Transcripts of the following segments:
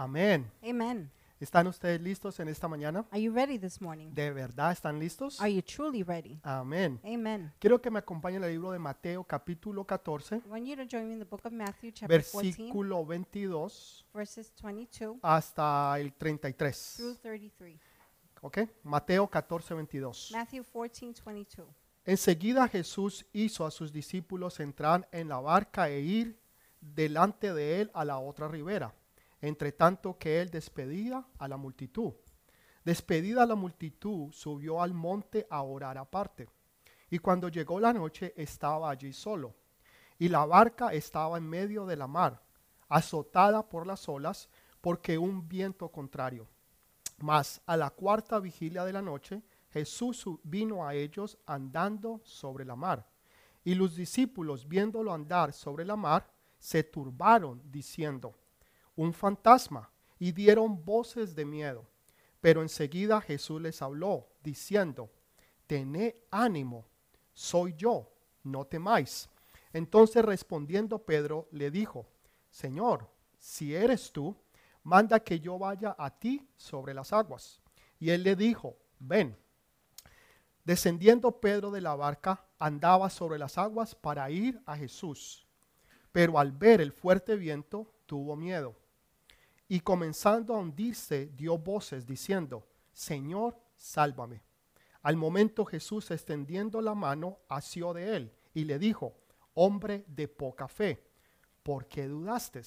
Amén. Amen. ¿Están ustedes listos en esta mañana? Are you ready this morning? ¿De verdad están listos? Are you truly ready? Amén. Amen. Quiero que me acompañen al libro de Mateo capítulo 14, I want you to join me in the book of Matthew, chapter 14, versículo 22 verses 22 hasta el 33. through 33. ¿Ok? Mateo 14, 22. Matthew 14, 22. Enseguida Jesús hizo a sus discípulos entrar en la barca e ir delante de él a la otra ribera, entre tanto que él despedía a la multitud. Despedida la multitud, subió al monte a orar aparte. Y cuando llegó la noche estaba allí solo. Y la barca estaba en medio de la mar, azotada por las olas, porque un viento contrario. Mas a la cuarta vigilia de la noche, Jesús vino a ellos andando sobre la mar. Y los discípulos, viéndolo andar sobre la mar, se turbaron, diciendo, un fantasma, y dieron voces de miedo. Pero enseguida Jesús les habló, diciendo, tened ánimo, soy yo, no temáis. Entonces respondiendo Pedro le dijo, Señor, si eres tú, manda que yo vaya a ti sobre las aguas. Y él le dijo, ven. Descendiendo Pedro de la barca, andaba sobre las aguas para ir a Jesús. Pero al ver el fuerte viento, tuvo miedo. Y comenzando a hundirse, dio voces diciendo, Señor, sálvame. Al momento Jesús, extendiendo la mano, asió de él y le dijo, Hombre de poca fe, ¿por qué dudaste?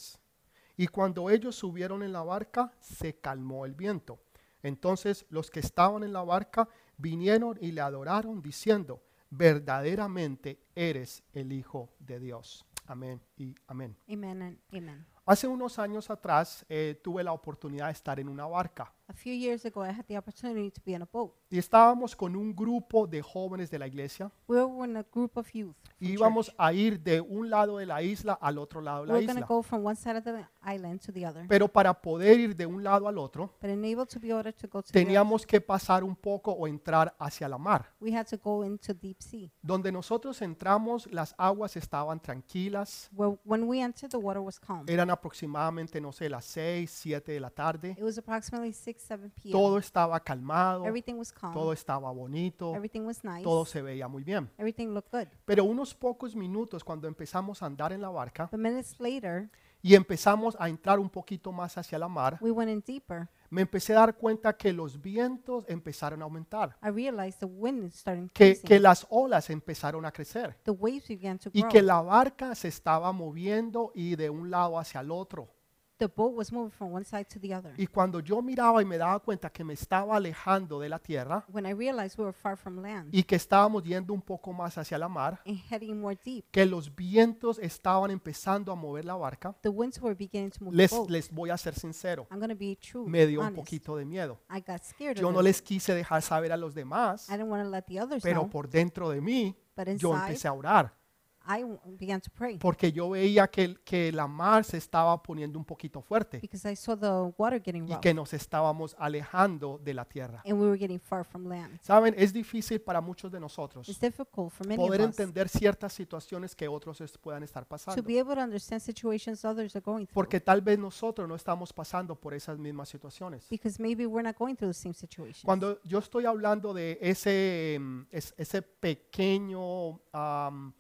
Y cuando ellos subieron en la barca, se calmó el viento. Entonces los que estaban en la barca vinieron y le adoraron, diciendo, verdaderamente eres el Hijo de Dios. Amén y amén. Amen. Hace unos años atrás eh, tuve la oportunidad de estar en una barca A few years ago, I had the opportunity to be in a boat. y estábamos con un grupo de jóvenes de la iglesia We were in a group of youth. from y íbamos church. a ir de un lado de la isla al otro lado de We la were going to isla. go from one side of the island to the other. Pero para poder ir de un lado al otro, But to be to go to the other, teníamos que pasar un poco o entrar hacia la mar. we had to go into deep sea. Donde nosotros entramos, las aguas estaban tranquilas, when we entered, the water was calm. eran aproximadamente, no sé, las 6, 7 de la tarde. It was approximately 6, 7 p.m. Todo estaba calmado, Everything was calm. todo estaba bonito, Everything was nice. todo se veía muy bien. Everything looked good. Pero unos pocos minutos cuando empezamos a andar en la barca But minutes later, y empezamos a entrar un poquito más hacia la mar, we went in deeper. me empecé a dar cuenta que los vientos empezaron a aumentar, I realized the wind started que, increasing. que las olas empezaron a crecer the waves began to y grow. que la barca se estaba moviendo y de un lado hacia el otro. The boat was moving from one side to the other. Y cuando yo miraba y me daba cuenta que me estaba alejando de la tierra when I realized we were far from land y que estábamos yendo un poco más hacia la mar, and heading more deep, que los vientos estaban empezando a mover la barca, the winds were beginning to move les, the boat. les voy a ser sincero, I'm going to be true, me dio un honest. poquito de miedo. I got scared Yo of no it. les quise dejar saber a los demás, I didn't want to let the others pero know, por dentro de mí but yo inside, empecé a orar, I began to pray porque yo veía que, el- que la mar se estaba poniendo un poquito fuerte because I saw the water getting y rough que nos estábamos alejando de la tierra. and we were getting far from land. Saben, es difícil para muchos de nosotros It's difficult for many poder of us entender ciertas situaciones que otros es- puedan estar to pasando. be able to understand situations others are going through Porque tal vez nosotros no estamos pasando por esas mismas situaciones. because maybe we're not going through the same situation. Cuando yo estoy hablando de ese, mm, es- ese pequeño, am,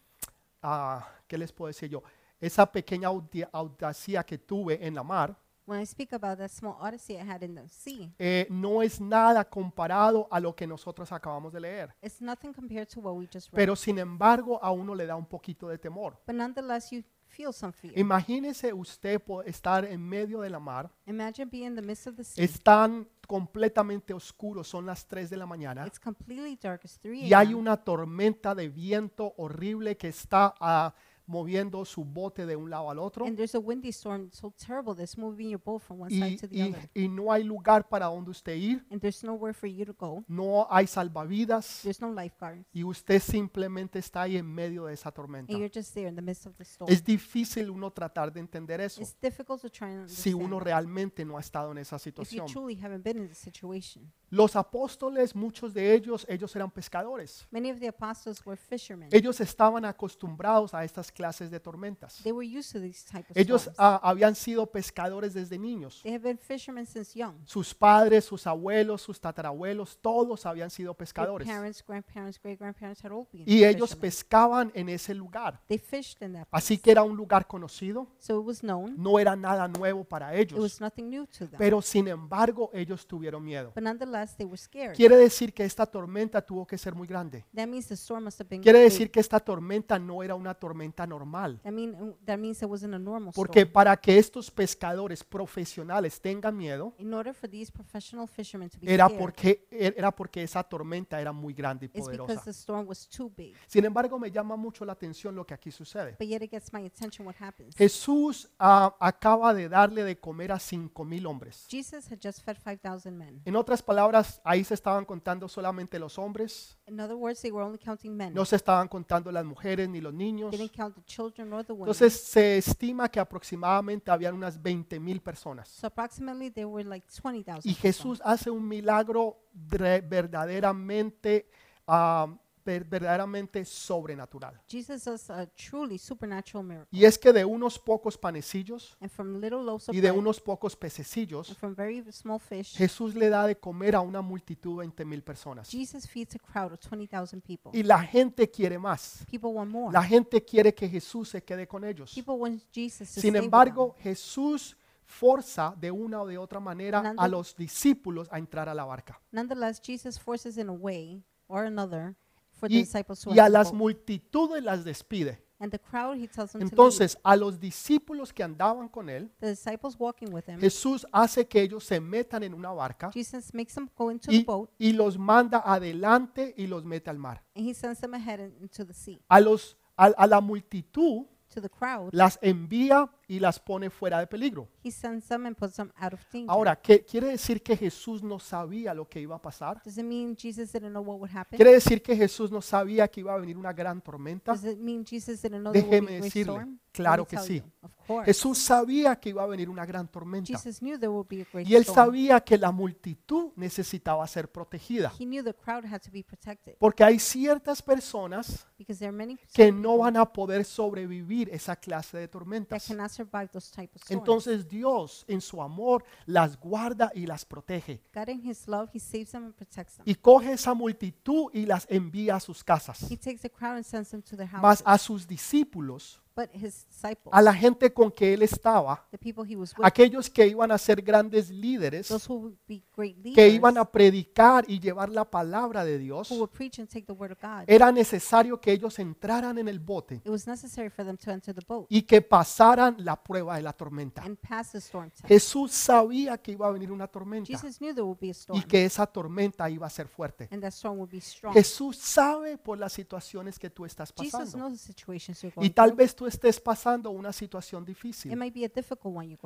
ah, ¿qué les puedo decir yo? Esa pequeña audacia que tuve en la mar, When I speak about that small odyssey I had in the sea, eh, no es nada comparado a lo que nosotros acabamos de leer. it's nothing compared to what we just read. Pero sin embargo, a uno le da un poquito de temor. but nonetheless, you feel some fear. Imagínese usted po- estar en medio de la mar, Imagine being in the midst of the sea. están completamente oscuros, son las 3 de la mañana, It's completely dark. It's 3 y hay una tormenta de viento horrible que está ah, moviendo su bote de un lado al otro And there's a windy storm so terrible that's moving your boat from one y, side to the y- other. y no hay lugar para donde usted ir, And there's nowhere for you to go. no hay salvavidas There's no lifeguards. y usted simplemente está ahí en medio de esa tormenta. And you're just there in the midst of the storm. Es difícil uno tratar de entender eso It's difficult to try and si uno realmente no ha estado en esa if you situación. truly haven't been in the situation. Los apóstoles, muchos de ellos, ellos eran pescadores. Many of the apostles were fishermen. Ellos estaban acostumbrados a estas clases de tormentas. They were used to these type of Ellos storms. ah, habían sido pescadores desde niños. They have been fishermen since young. Sus padres, sus abuelos, sus tatarabuelos, todos habían sido Their pescadores. parents, grandparents, great grandparents had all been Y ellos fishermen. pescaban en ese lugar. They fished in that Así que era un lugar conocido, So it was known. no era nada nuevo para It ellos. was nothing new to them. Pero sin embargo, ellos tuvieron miedo. But nonetheless, they were scared. Quiere decir que esta tormenta tuvo que ser muy grande. That means the storm must have been Quiere decir que esta tormenta no era una tormenta normal. That, mean, that means it wasn't a normal Porque storm. para que estos pescadores profesionales tengan miedo, In order for these professional fishermen to be era scared, porque, era porque esa tormenta era muy grande y it's because poderosa. the storm was too big. Sin embargo, me llama mucho la atención lo que aquí sucede. But yet it gets my attention what happens. Jesús ah, acaba de darle de comer a cinco mil hombres. Jesus had just fed 5,000 men. En otras palabras, ahí se estaban contando solamente los hombres, In other words, they were only counting men. no se estaban contando las mujeres ni los niños. They didn't count the children nor the women. Entonces se estima que aproximadamente habían unas 20 mil personas. so approximately there were like 20,000 Y. Jesús hace un milagro verdaderamente, ah, verdaderamente sobrenatural. Jesus does a truly supernatural miracle. Y es que de unos pocos panecillos And from little loaves of y de bread unos pocos pececillos, and from very small fish, Jesús le da de comer a una multitud de 20 mil personas. Jesus feeds a crowd of 20,000 people. Y la gente quiere más. People want more. La gente quiere que Jesús se quede con ellos. People want Jesus to Sin stay with embargo, Jesús forza de una o de otra manera a los discípulos a entrar a la barca. them. Nonetheless, Jesus forces in a way or another for the Y, disciples to y a las multitudes las despide. And the crowd, he tells them to leave. Entonces, a los discípulos que andaban con él, The disciples walking with him, Jesús hace que ellos se metan en una barca Jesus makes them go into the y, boat y los manda adelante y los mete al mar. and he sends them ahead in- into the sea. A, los, a, a la multitud To the crowd, las envía y las pone fuera de peligro. he sends them and puts them out of danger. Ahora, ¿qué quiere decir que Jesús no sabía lo que iba a pasar? Does it mean Jesus didn't know what would happen? ¿Quiere decir que Jesús no sabía que iba a venir una gran tormenta? Does it mean Jesus didn't know there would be a Déjeme great decirle, storm? claro Let me que tell sí. you, Of course. Jesús sabía que iba a venir una gran tormenta. Jesus knew there would be a great Y él storm. sabía que la multitud necesitaba ser protegida. He knew the crowd had to be protected Porque hay ciertas personas because there are many que no van a poder sobrevivir esa clase de that tormentas. cannot survive those type of storms. Entonces Dios en su amor las guarda y las protege. God in His love, He saves them and protects them. Y coge esa multitud y las envía a sus casas. He takes the crowd and sends them to their Mas houses. a sus discípulos, But His disciples, a la gente con que él estaba, the people He was with, aquellos que iban a ser grandes líderes, those who would be great que leaders, iban a predicar y llevar la palabra de Dios, who would preach and take the word of God, era necesario que ellos entraran en el bote it was necessary for them to enter the boat y que pasaran la prueba de la tormenta. and pass the storm test. Jesús sabía que iba a venir una tormenta Jesus knew there would be a storm y que esa tormenta iba a ser fuerte. and that storm would be strong. Jesús sabe por las situaciones que tú estás Jesus pasando. knows the situations you're Y tal through. vez tú estés pasando una situación It difícil,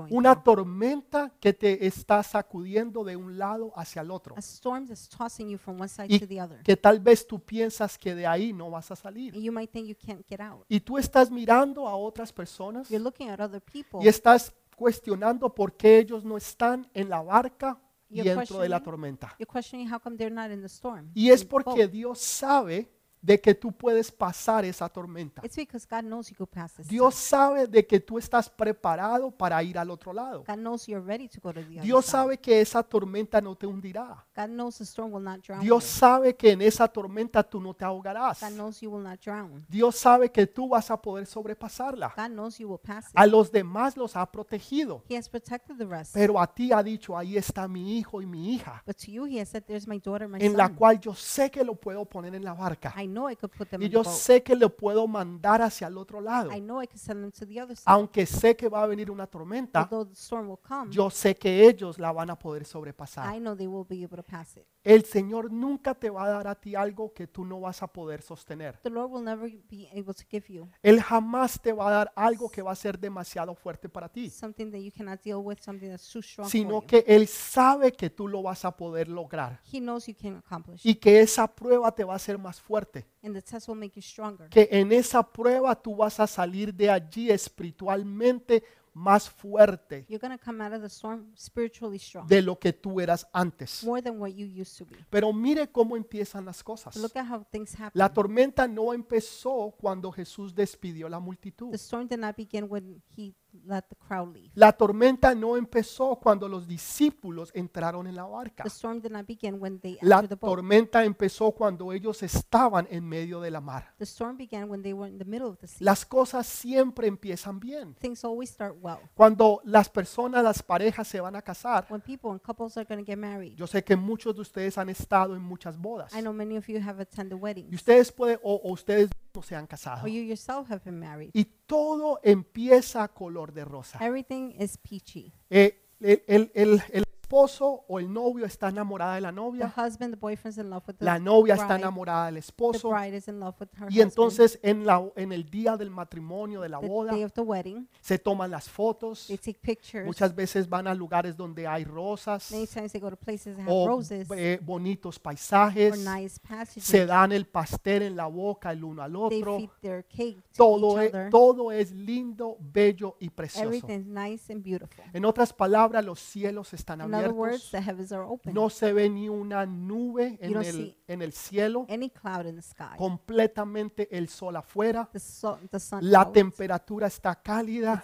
una tormenta que te está sacudiendo de un lado hacia el otro, Y to the other. que tal vez tú piensas que de ahí no vas a salir. Y tú estás mirando a otras personas You're looking at other people. y estás cuestionando por qué ellos no están en la barca y dentro de la questioning- tormenta. You're questioning how come they're not in the storm. Y es porque. Dios sabe de que tú puedes pasar esa tormenta. It's because God knows you could pass this. Dios sabe de que tú estás preparado para ir al otro lado. God knows you're ready to go to the other Dios side. sabe que esa tormenta no te hundirá. God knows the storm will not drown Dios you. sabe que en esa tormenta tú no te ahogarás. God knows you will not drown. Dios sabe que tú vas a poder sobrepasarla. God knows you will pass it. A los demás los ha protegido. He has protected the rest. Pero a ti ha dicho, ahí está mi hijo y mi hija, But to you, He has said, There's my daughter, my en la cual yo sé que lo puedo poner en la barca. I know I could put them Y in the yo boat. sé que lo puedo mandar hacia el otro lado. I know I could send them to the other side. Aunque sé que va a venir una tormenta, Although the storm will come, yo sé que ellos la van a poder sobrepasar. I know they will be able to pass it. El Señor nunca te va a dar a ti algo que tú no vas a poder sostener. The Lord will never be able to give you Él jamás te va a dar algo que va a ser demasiado fuerte para ti, something that you cannot deal with, something that's too strong sino for you. que Él sabe que tú lo vas a poder lograr He knows you can accomplish. y que esa prueba te va a hacer más fuerte, and the test will make you stronger. que en esa prueba tú vas a salir de allí espiritualmente más fuerte You're come out of the storm spiritually strong, de lo que tú eras antes. more than what you used to be. Pero mire cómo empiezan las cosas. Look at how things happen. La tormenta no empezó cuando Jesús despidió la multitud. The storm did not begin when he let the crowd leave. La tormenta no empezó cuando los discípulos entraron en la barca. The storm did not begin when they La entered the boat. tormenta empezó cuando ellos estaban en medio de la mar. The storm began when they were in the middle of the sea. Las cosas siempre empiezan bien. Things always start well. Cuando las personas, las parejas se van a casar, When people and couples are going to get married. yo sé que muchos de ustedes han estado en muchas bodas. I know many of you have attended Y ustedes pueden, o, o ustedes se han casado. or you yourself have been married. Y todo empieza a color de rosa. Everything is peachy. Eh, el, el- el- el esposo o el novio está enamorada de la The novia. husband, the boyfriend's in love with the La novia está enamorada del The esposo. bride is in love with her Y entonces en, la, en el día del matrimonio, de la the boda, day of the wedding, se toman las fotos. they take pictures. Muchas veces van a lugares donde hay rosas Many times they go to places that have o roses eh, bonitos or paisajes. nice passages. Se dan el pastel en la boca el uno al they otro. feed their cake to Todo each es, other. todo es lindo, bello y precioso. Everything's nice and beautiful. En otras palabras, los cielos están other abiertos. the heavens are open. No se ve ni una nube en el, see en el cielo. Any cloud in the sky. Completamente el sol afuera. The, so, the sun La out. temperatura está The cálida.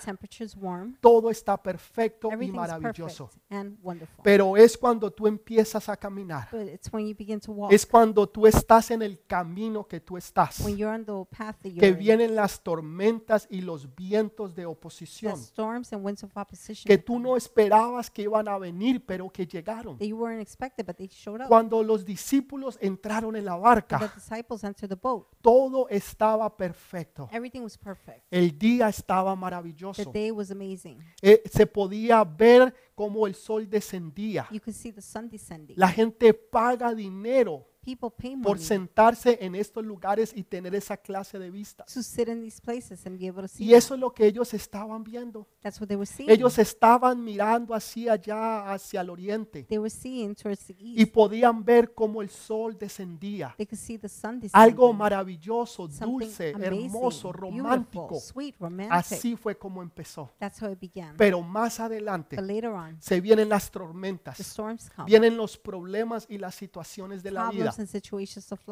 warm. Todo está perfecto y maravilloso. perfect and wonderful. Pero es cuando tú empiezas a caminar. But it's when you begin to walk, Es cuando tú estás en el camino que tú estás. when you're on the path that you're Que vienen las tormentas y los vientos de the oposición. storms and winds of opposition Que tú no esperabas que iban a venir, pero que llegaron. you weren't expected, but they showed up. Cuando los discípulos entraron en la the barca, disciples entered the boat. todo estaba perfecto. Everything was perfect. El día estaba The maravilloso. day was amazing. Eh, se podía ver cómo el sol descendía. You could see the sun descending. La gente paga dinero People pay por sentarse en estos lugares y tener esa clase de vistas. to sit in these places and be able to see. Y them. eso es lo que ellos estaban viendo. That's what they were seeing. Ellos estaban mirando hacia allá, hacia el oriente. they were seeing towards the Y east. podían ver cómo el sol descendía. They could see the sun descending. Algo maravilloso, Something dulce, amazing, hermoso, beautiful, romántico. sweet, romantic. Así fue como empezó. That's how it began. Pero más adelante but later on, se vienen las the tormentas, storms come. vienen los problemas y las situaciones de la vida.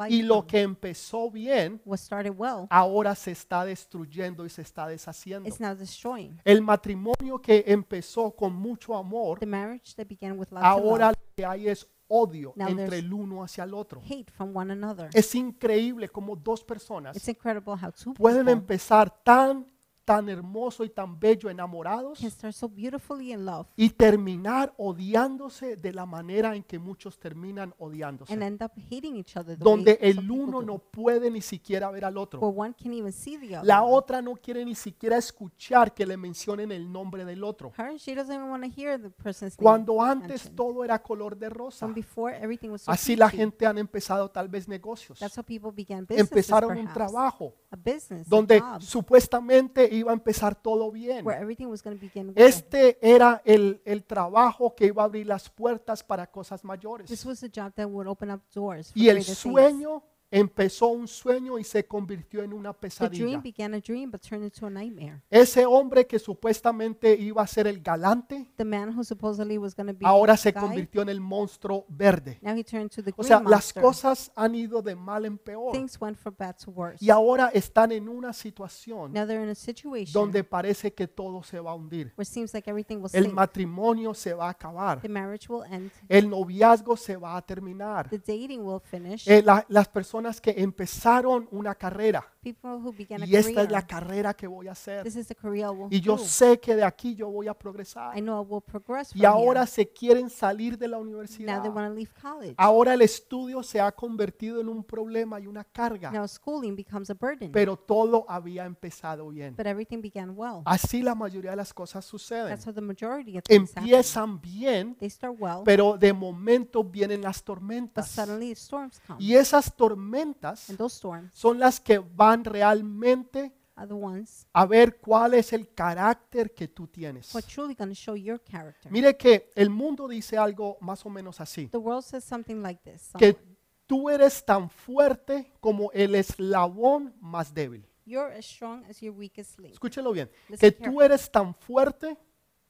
Y lo que empezó bien, ahora se está destruyendo y se está deshaciendo. is now destroying. El matrimonio que empezó con mucho amor, The marriage that began with lots of ahora love, lo que hay es odio Now entre el uno hacia el otro. hate from one another. Es increíble como dos personas It's incredible how two pueden empezar tan, tan hermoso y tan bello enamorados can start so beautifully in love y terminar odiándose de la manera en que muchos terminan odiándose. and end up hating each other. The Donde way el some people uno do. no puede ni siquiera ver al otro. where one even see the other. La otra no quiere ni siquiera escuchar que le mencionen el nombre del otro. Her, she doesn't even want to hear the person's name. Cuando antes mentioned. todo era color de rosa. When before everything was so Así la peachy. gente han empezado tal vez negocios. That's how people began businesses, Empezaron un perhaps. trabajo a business, donde job, supuestamente iba a empezar todo bien. where everything was going to begin well. Este era el, el trabajo que iba a abrir las puertas para cosas This mayores. was a job that would open up doors for Y el sueño empezó un sueño y se convirtió en una pesadilla. Ese hombre que supuestamente iba a ser el galante, ahora se convirtió en el monstruo verde. now he turned to the O sea, las cosas han ido de mal en peor. Things went from bad to worse. Y ahora están en una situación donde parece que todo se va a hundir. El matrimonio se va a acabar. The marriage will end. El noviazgo se va a terminar. The dating will finish. Eh, la- las personas que empezaron una carrera y esta es la carrera que voy a hacer. Y yo sé que de aquí yo voy a progresar. Y ahora se quieren salir de la Now universidad. they want to leave college. Ahora el estudio se ha convertido en un problema y una carga. Now schooling becomes a burden. Pero todo había empezado bien. But everything began well. Así la mayoría de las cosas suceden. That's how the majority of things happen. Empiezan bien, They start well, pero de momento vienen las tormentas. suddenly storms come. Y esas tormentas Storms son las que van realmente a ver cuál es el carácter que tú tienes. Mire que el mundo dice algo más o menos así, que tú eres tan fuerte como el eslabón más débil. Escúchelo bien. Que tú eres tan fuerte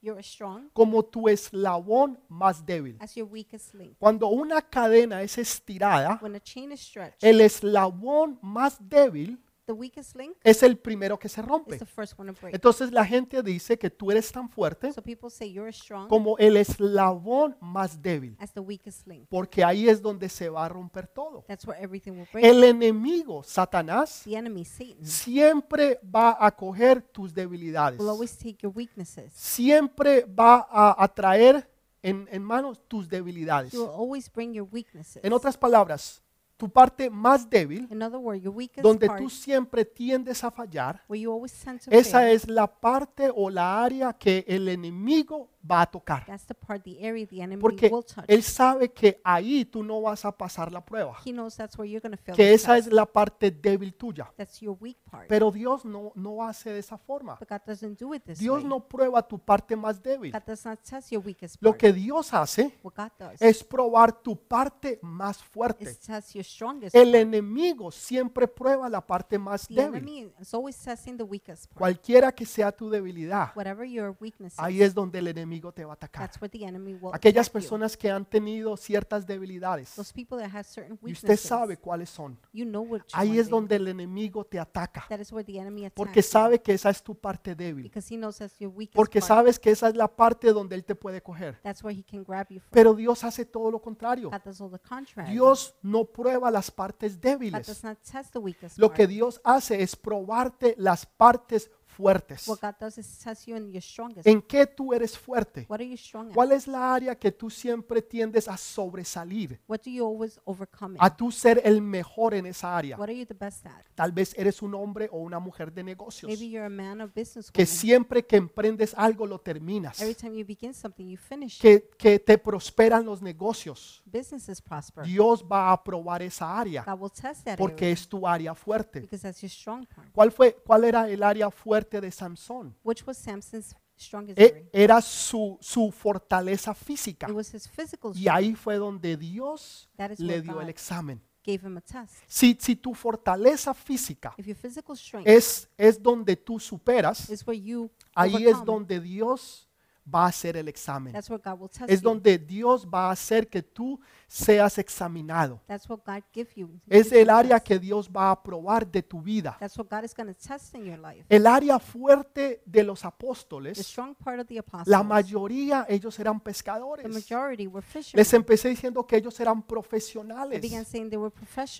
You're as strong como tu eslabón más débil. as your weakest link. Cuando una cadena es estirada, When a chain is stretched, el eslabón más débil the weakest link es el primero que se is rompe. the first one to break. Entonces la gente dice que tú eres tan fuerte So people say you're as strong como el eslabón más débil, as the weakest link. porque ahí es donde se va a romper todo. That's where everything will break. El enemigo, Satanás, The enemy, Satan, siempre va a coger tus debilidades. will always take your weaknesses. Siempre va a atraer en, en manos tus debilidades. He will always bring your weaknesses. En otras palabras, tu parte más débil, words, donde part, tú siempre tiendes a fallar, esa fail, es la parte o la área que el enemigo va a tocar. that's the part, the area the enemy Porque will touch. él sabe que ahí tú no vas a pasar la prueba, He knows that's where you're going to fail. que esa test. es la parte débil tuya. That's your weak part. Pero Dios no, no hace de esa forma. but God doesn't do it this Dios way. no prueba tu parte más débil. God does not test your weakest Lo part. que Dios hace what God does es probar tu parte más is fuerte. test your strongest El part. enemigo siempre prueba la parte más The débil. enemy is always testing the weakest part. Cualquiera que sea tu debilidad, Whatever your weakness ahí es donde el enemigo te va a atacar. that's where the enemy will Aquellas attack you. personas que han tenido ciertas debilidades Those people that have certain y usted weaknesses, sabe cuáles son, you know which ahí one es they- donde el enemigo te ataca. that is where the enemy attacks Porque sabe que esa es tu parte débil. because he knows that's your weakest Porque part. sabes que esa es la parte donde él te puede coger. That's where he can grab you from. Pero Dios hace todo lo contrario. God does all the contrary. Dios no prueba las partes God débiles. does not test the weakest Lo part. que Dios hace es probarte las partes fuertes. ¿En qué tú eres fuerte? ¿Cuál es la área que tú siempre tiendes a sobresalir? A tú ser el mejor en esa área. Tal vez eres un hombre o una mujer de negocios Maybe you're a man of business que siempre que emprendes algo lo terminas. Every time you begin something, you finish. it. Que, que te prosperan los negocios. Dios va a aprobar esa área porque es tu área fuerte. ¿Cuál fue cuál era el área fuerte de Sansón? Which was Samson's strongest E- area? Era su, su fortaleza física. It was his physical Y strength. ahí fue donde Dios That is le where dio God el examen. gave him a test. Si, si tu fortaleza física If your physical strength es, es donde tú superas, is where you ahí es overcome, donde Dios va a hacer el examen. that's where God will test Es you. donde Dios va a hacer que tú seas examinado. That's what God give you. Es el área que Dios va a probar de tu vida. That's what God is test in your life. El área fuerte de los The apóstoles, strong part of the apostles. la mayoría ellos eran the pescadores. majority were fishermen. Les empecé diciendo que ellos eran profesionales. they were.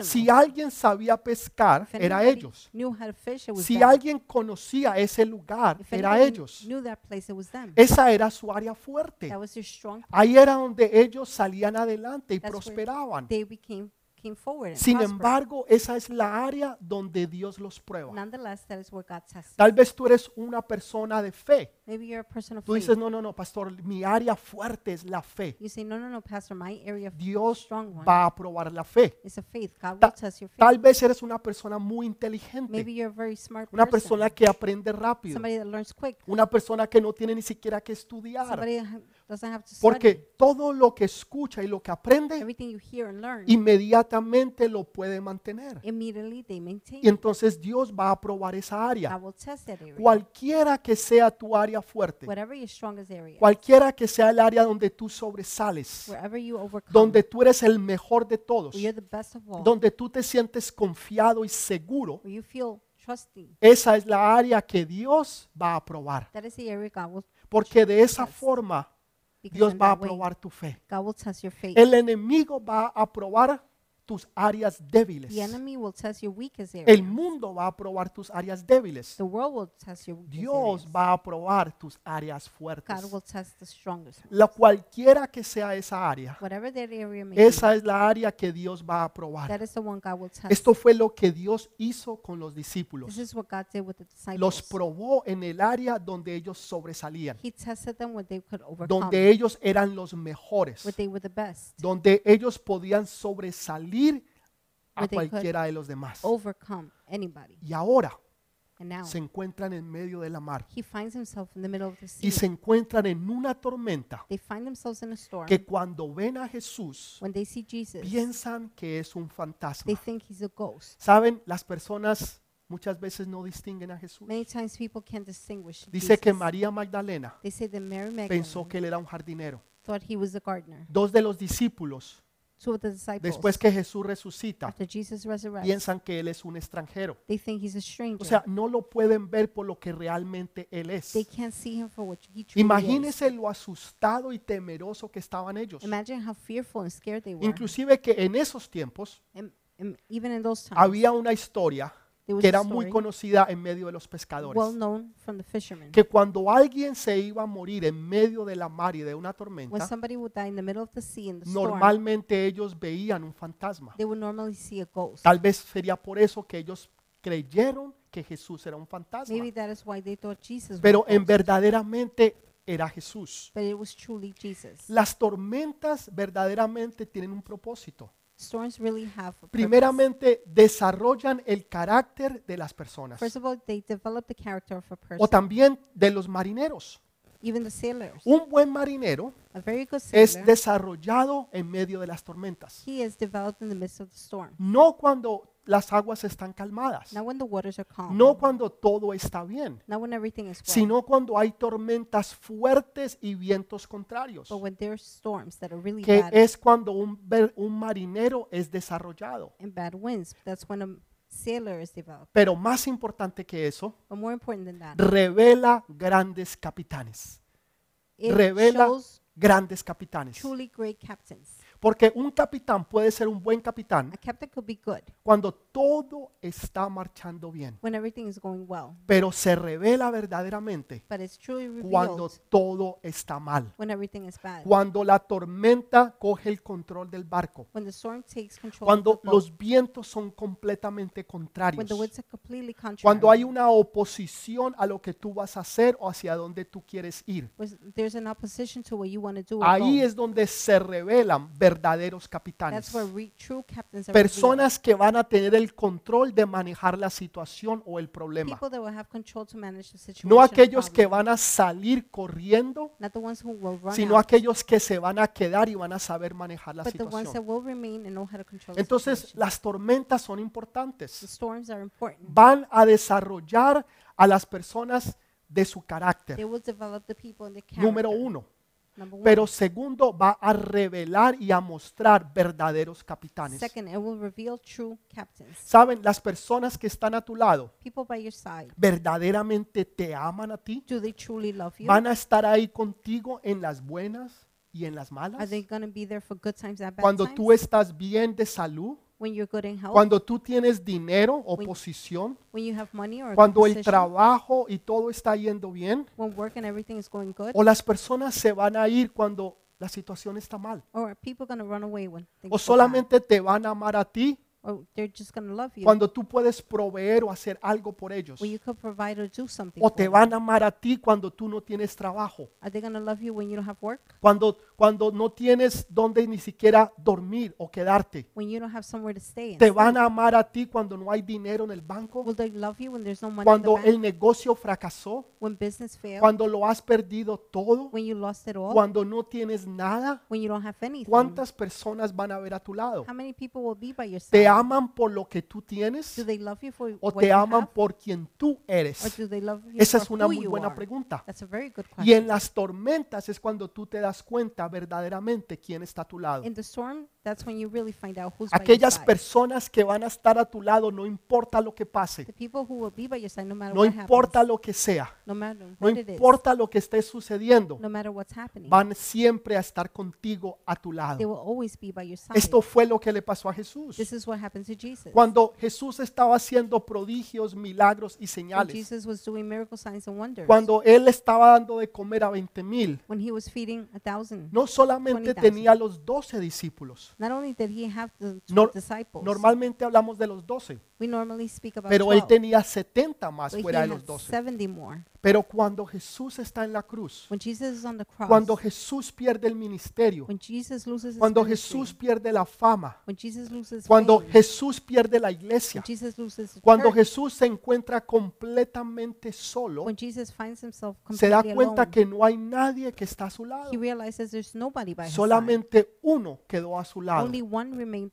Si alguien sabía pescar, If era ellos. Knew how to fish, it was Si them. alguien conocía ese lugar, If era ellos. Knew that place, it was them. Esa era su área fuerte. That was their strong part. Ahí era donde ellos salían adelante y prosperaban. They became came forward and Sin prospered. embargo, esa es la área donde Dios los prueba. Nonetheless, that is where God tests. Tal vez tú eres una persona de fe. Maybe you're a person of Tú faith. dices, no, no, no, pastor, mi área fuerte es la fe. You say, no, no, no, Pastor, my area of Dios strong one va a probar la fe. is a faith. God Ta- will test your faith. Tal vez eres una persona muy Maybe inteligente, you're a very smart una person. persona que aprende rápido, Somebody that learns quick. una persona que no tiene ni siquiera que estudiar. Somebody that ha- doesn't have to study. Porque todo lo que escucha y lo que aprende, Everything you hear and learn, inmediatamente lo puede mantener. immediately they maintain. Y entonces Dios va a probar esa área. God will test that area. Cualquiera que sea tu área fuerte, Whatever your strongest area, cualquiera que sea el área donde tú sobresales, wherever you overcome, donde tú eres el mejor de todos, where you're the best of all, donde tú te sientes confiado y seguro, where you feel trusting, esa es la área que Dios va a probar. that is the area God will, Porque de esa forma Dios va a probar tu fe. God will test your faith. El enemigo va a probar tus áreas débiles. The enemy will test your weakest area. El mundo va a probar tus áreas débiles. The world will test your weakest Dios areas. va a probar tus áreas God fuertes. will test the strongest ones. La cualquiera que sea esa área, Whatever that area may esa es la área que Dios va a be, probar. that is the one God will test. Esto fue lo que Dios hizo con los discípulos. This is what God did with the disciples. Los probó en el área donde ellos sobresalían, He tested them where they could overcome, donde ellos eran los mejores, where they were the best, donde ellos podían sobresalir a cualquiera de los demás. overcome anybody. Y ahora And now se encuentran en medio de la mar he finds himself in the middle of the sea. y se encuentran en una tormenta They find themselves in a storm. que cuando ven a Jesús When they see Jesus, piensan que es un they fantasma. think he's a ghost. Saben, las personas muchas veces no distinguen a Jesús. Many times people can't distinguish Dice que. María Magdalena They say that Mary pensó que él era un jardinero. thought he was the gardener. Dos de los discípulos, The disciples, después que Jesús resucita, after Jesus resurrects, piensan que él es un extranjero. they think he's a stranger. O sea, no lo pueden ver por lo que realmente él es. they can't see him for what he truly is. Imagínense lo asustado y temeroso que estaban ellos. Imagine how fearful and scared they were. Inclusive que en esos tiempos And- and even in those times, había una historia que era muy conocida en medio de los pescadores. well known from the fishermen. Que cuando alguien se iba a morir en medio de la mar y de una When tormenta, somebody would die in the middle of the sea in the storm, normalmente ellos veían un fantasma. they would normally see a ghost. Tal vez sería por eso que ellos creyeron que Jesús era un fantasma. Maybe that is why they thought Jesus Pero en verdaderamente era Jesús. but it was truly Jesus. Las tormentas verdaderamente tienen un propósito. Storms really have a. Primeramente, desarrollan el carácter de las personas First of all, they develop the character of a o person, también de los marineros. even the sailors. Un buen marinero A very good es sailor, desarrollado en medio de las tormentas, he is developed in the midst of the storm. no cuando las aguas están calmadas, Not when the waters are calm, no cuando todo está bien, not when everything is well, sino cuando hay tormentas fuertes y vientos contrarios, but when there are storms that are really que bad es cuando un, ver- un marinero es desarrollado. and bad winds. That's when a sailor is developed. Pero más importante que eso, But more important than that, revela grandes capitanes, it revela shows grandes capitanes. truly great captains. Porque un capitán puede ser un buen capitán A captain could be good cuando todo está marchando bien, when everything is going well, pero se revela verdaderamente but it's truly cuando revealed todo está mal, when everything is bad. cuando la tormenta coge el control del barco, When the storm takes control cuando of the boat, los vientos son completamente when contrarios, the winds are completely contrary, cuando hay una oposición a lo que tú vas a hacer o hacia donde tú quieres ir. when there's an opposition to what you want to do or Ahí es donde se revelan verdaderos capitanes. Personas que van a tener el control de manejar la situación o el problema. No or aquellos que van a salir corriendo, sino aquellos que se van a quedar y van a saber manejar la situación. Entonces, situation. las tormentas son importantes. Van a desarrollar a las personas de su carácter. Número uno. Pero segundo, va a revelar y a mostrar verdaderos capitanes. Second, it will reveal true captains. Saben, las personas que están a tu lado People by your side. verdaderamente te aman a ti. Do they truly love you? Van a estar ahí contigo en las buenas y en las Are malas. they going to be there for good times and bad Cuando times? tú estás bien de salud, when you're good in health? cuando tú tienes dinero o When- posición, when you have money or a cuando good el position? trabajo y todo está yendo bien, When work and everything is going good? o las personas se van a ir cuando la situación está mal, Or are people going to run away when things o go bad? solamente te van a amar a ti Or they're just to love you cuando tú puedes proveer o hacer algo por ellos, when you could provide or do something o for te them? van a amar a ti cuando tú no tienes trabajo, Are they love you when you don't have work? cuando cuando no tienes donde ni siquiera dormir o quedarte. When you don't have somewhere to stay? Te van a amar a ti cuando no hay dinero en el banco, Will they love you when there's no money cuando in the el bank? negocio fracasó, When business failed? cuando lo has perdido todo, when you lost it all? cuando no tienes nada. when you don't have anything? ¿Cuántas personas van a ver a tu lado? How many people will be by your side? ¿Te aman por lo que tú tienes do they love you for o what te you aman have? por quien tú Or eres? do they love you Esa for es una who muy you buena are? pregunta. That's a very good question. Y en las tormentas es cuando tú te das cuenta verdaderamente quién está a tu lado. In the storm, that's when you really find out who's by your Aquellas side. personas que van a estar a tu lado, no importa lo que pase, The people who will be by your side, no matter no what importa happens, lo que sea, no matter no what it is, importa lo que esté sucediendo, no matter what's happening, van siempre a estar contigo a tu they lado. will always be by your side. Esto fue lo que le pasó a Jesús. This is what happened to Jesus. Cuando Jesús estaba haciendo prodigios, milagros y When señales, Jesus was doing miracle signs and wonders, cuando Él estaba dando de comer a 20 mil, when he was feeding a thousand, no solamente 20,000. tenía los 12 discípulos, not only did he have the 12 Nor- disciples, normalmente hablamos de los 12, we normally speak about pero Él 12, tenía 70 más but he fuera de had los 12. 70 more. Pero cuando Jesús está en la cruz, cross, cuando Jesús pierde el ministerio, cuando Jesús pierde la fama, cuando fame, Jesús pierde la iglesia, cuando church, Jesús se encuentra completamente solo, se da cuenta alone, que no hay nadie que está a su lado. he realizes there's nobody by his side. Solamente uno quedó a su lado,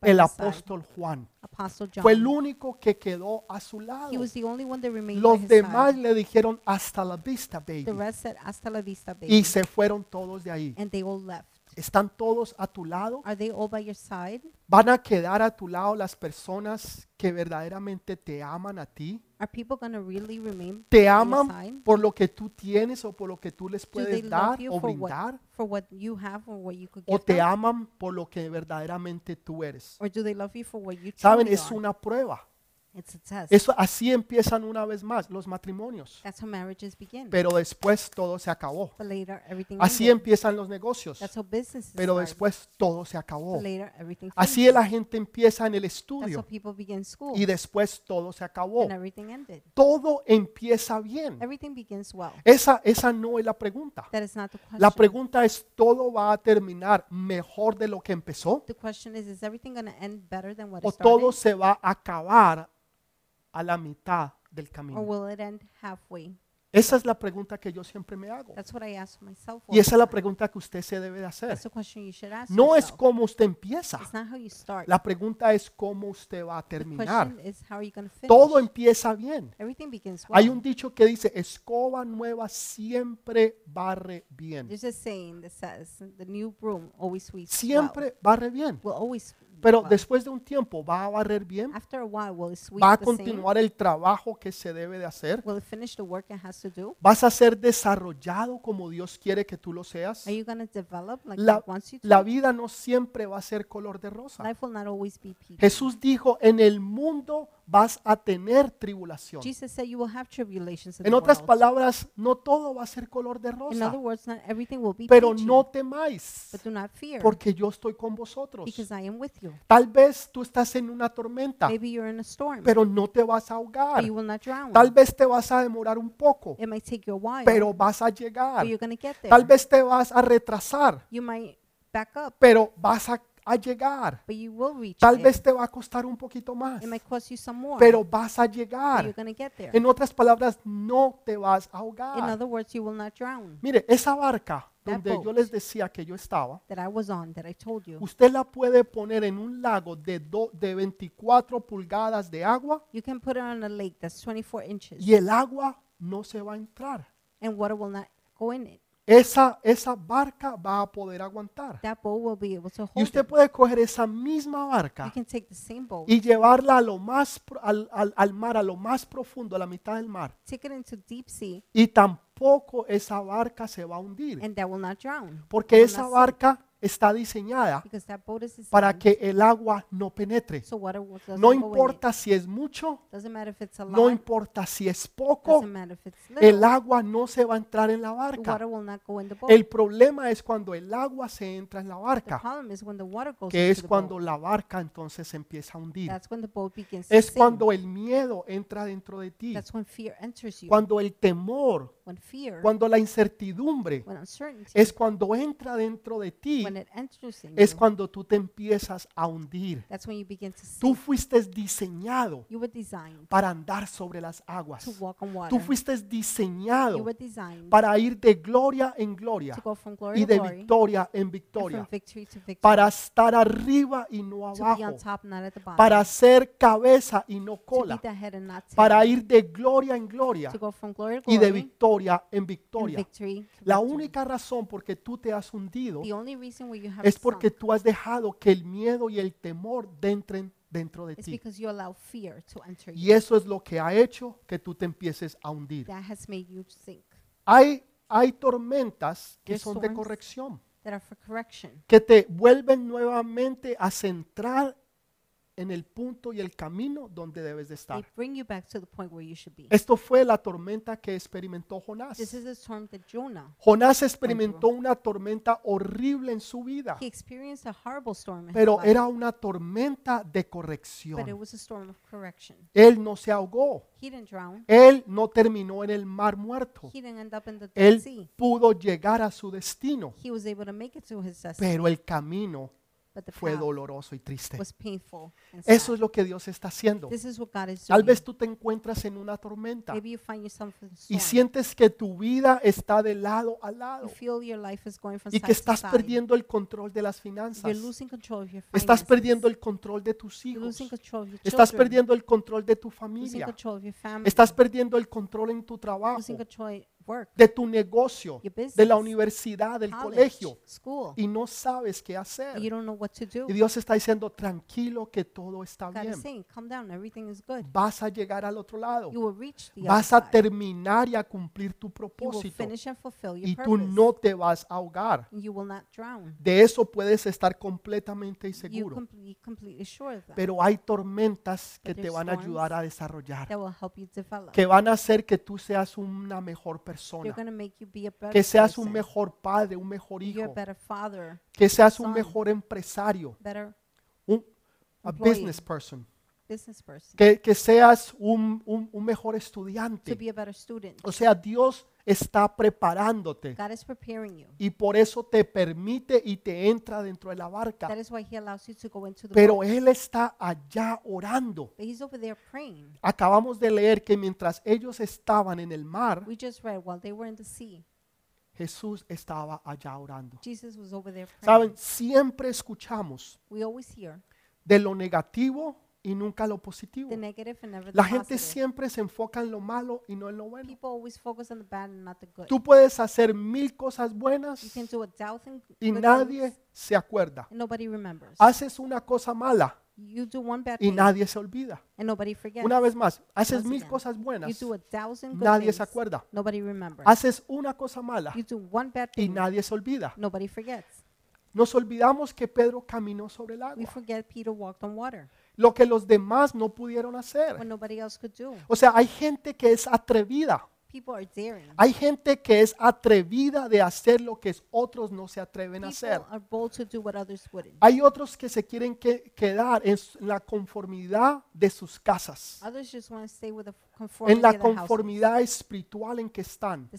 el apóstol Juan. Apostle John. Fue el único que quedó a su lado. He was the only one that remained Los his demás side. le dijeron hasta la vista, baby. The rest said, hasta la vista, baby. Y se fueron todos de ahí. and they all left. ¿Están todos a tu lado? Are they all by your side? ¿Van a quedar a tu lado las personas que verdaderamente te aman a ti? Are people to really remain ¿Te aman por lo que tú tienes o por lo que tú les puedes dar o for brindar? what, for what you have or what you could ¿O te aman por lo que verdaderamente tú eres? Or do they love you for what you Saben, es una prueba. It's a test. Eso así empiezan una vez más los matrimonios. That's how marriages begin. Pero después todo se acabó. but later, everything Así ended. empiezan los negocios. That's how businesses Pero start. después todo se acabó. But later, everything Así la gente empieza en el That's how estudio people begin school. y después todo se acabó. and everything ended. Todo empieza bien. Everything begins well. Esa, esa no es la pregunta. That is not the question. La pregunta es, ¿todo va a terminar mejor de lo que empezó? the question is, is everything going to end better than what ¿O it started? todo se va a acabar a la mitad del or camino? will it end halfway? Esa es la pregunta que yo siempre me hago. That's what I ask myself. all Y esa the es la time. pregunta que usted se debe de hacer. That's the question you should ask No es yourself. cómo usted empieza. It's not how you start. La pregunta es cómo usted va a the terminar. question is how are you going to finish? Todo empieza bien. Everything begins well. Hay un dicho que dice, escoba nueva siempre barre bien. There's a saying that says the new broom always sweeps Siempre barre bien. Will always Pero después de un tiempo, ¿va a barrer bien? ¿Va a continuar el trabajo que se debe de hacer? Will it finish the work it has to do? ¿Vas a ser desarrollado como Dios quiere que tú lo seas? La, la vida no siempre va a ser color de rosa. Life will not always be peachy. Jesús dijo, en el mundo vas a tener tribulación. Jesus said you will have tribulations in En the otras world. palabras, no todo va a ser color de In rosa, other words, not everything will be pero peachy. no temáis, but do not fear, porque yo estoy con vosotros. because I am with you. Tal vez tú estás en una tormenta, Maybe you're in a storm, pero no te vas a but ahogar. you will not drown. Tal vez te vas a demorar un poco, it might take you a while, pero vas a but llegar. you're going to get there. Tal vez te vas a retrasar, you might back up, pero vas a, a llegar. but you will reach Tal it. vez te va a costar un poquito más, it might cost you some more, pero vas a llegar. there. En otras palabras, no te vas a In ahogar. other words, you will not drown. Mire, esa barca donde yo les decía que yo estaba, That I was on, that I told you. usted la puede poner en un lago de, do- de 24 pulgadas de agua You can put it on a lake that's 24 inches, y el agua no se va a entrar. and water will not go in it. Esa, esa barca va a poder aguantar. That boat will be able to Y hold usted it. puede coger esa misma You barca can take the same boat, y llevarla a lo más, pro- al, al- al mar, a lo más profundo, a la mitad del mar. take it into deep sea, Y tampoco esa barca se va a hundir. and that will not drown. Porque esa barca está diseñada para que el agua no penetre. No importa si es mucho, no importa si es poco, el agua no se va a entrar en la the barca. El problema es cuando el agua se entra en la barca, problem is when the water goes que es the cuando la barca entonces se empieza a hundir. Es cuando el miedo entra dentro de ti, cuando el temor, fear, cuando la incertidumbre, es cuando entra dentro de ti, es cuando tú te empiezas a hundir. Tú fuiste diseñado para andar sobre las aguas. Tú fuiste diseñado para ir de gloria en gloria y de victoria en victoria, para estar arriba y no abajo, para ser cabeza y no cola, para ir de gloria en gloria y de glory victoria en victoria. La única razón por que tú te has hundido es porque tú has dejado que el miedo y el temor entren dentro de ti. because you allow fear to enter you. Y eso es lo que ha hecho que tú te empieces a hundir. Hay, hay tormentas que son de corrección, que te vuelven nuevamente a centrar en el punto y el camino donde debes de They estar. bring you back to the point where you should be. Esto fue la tormenta que experimentó Jonás. This is the storm that Jonah. Jonás experimentó una tormenta horrible en su vida, He experienced a horrible storm in his pero life, era una tormenta de but it corrección. was a storm of correction. Él no se ahogó, He didn't drown. él no terminó en el mar muerto. He didn't end up in the Dead Él pudo llegar a su destino, He was able to make it to his destiny, pero el camino fue doloroso y triste. Eso es lo que Dios está haciendo. Tal vez tú te encuentras en una tormenta y sientes que tu vida está de lado a lado y que estás perdiendo el control de las finanzas. Estás perdiendo el control de tus hijos. Estás perdiendo el control de tu familia. Estás perdiendo el control en tu trabajo, work, de tu negocio, your de business, la universidad, del college, colegio school. y no sabes qué hacer. you don't know what to do. Y Dios está diciendo, tranquilo que todo está God bien. saying, calm down, everything is good. Vas a llegar al otro lado. You will reach the Vas a terminar y a cumplir tu You will propósito. finish and your Y tú purpose. no te vas a ahogar. You will not drown. De eso puedes estar completamente You seguro. be completely sure of that. Pero hay tormentas que But te van a ayudar a desarrollar, that will help you develop. que van a hacer que tú seas una mejor They're persona, que seas un mejor padre, un mejor hijo, que seas un mejor empresario, un a business person, que, que seas un, un- un mejor estudiante. O sea, Dios está preparándote God is preparing you. y por eso te permite y te entra dentro de la barca. That is why He allows you to go into the Pero. Él está allá orando. But He's over there praying. Acabamos de leer que mientras ellos estaban en el mar, We just read while they were in the sea, Jesús estaba allá orando. Jesus was over there praying. Saben, siempre escuchamos We always hear de lo negativo y nunca lo positivo. La gente siempre se enfoca en lo malo y no en lo bueno. Tú puedes hacer mil cosas buenas y nadie se acuerda. Haces una cosa mala y nadie se olvida. Una vez más, haces mil cosas buenas, good nadie se acuerda. Haces una cosa mala y nadie se olvida. Nos olvidamos que Pedro caminó sobre el agua, lo que los demás no pudieron hacer. O sea, hay gente que es atrevida. People are daring. Hay gente que es atrevida de hacer lo que otros no se atreven a hacer. Hay otros que se quieren que- quedar en la conformidad de sus casas, Others just want to stay with the conformity en la conformidad espiritual en que están,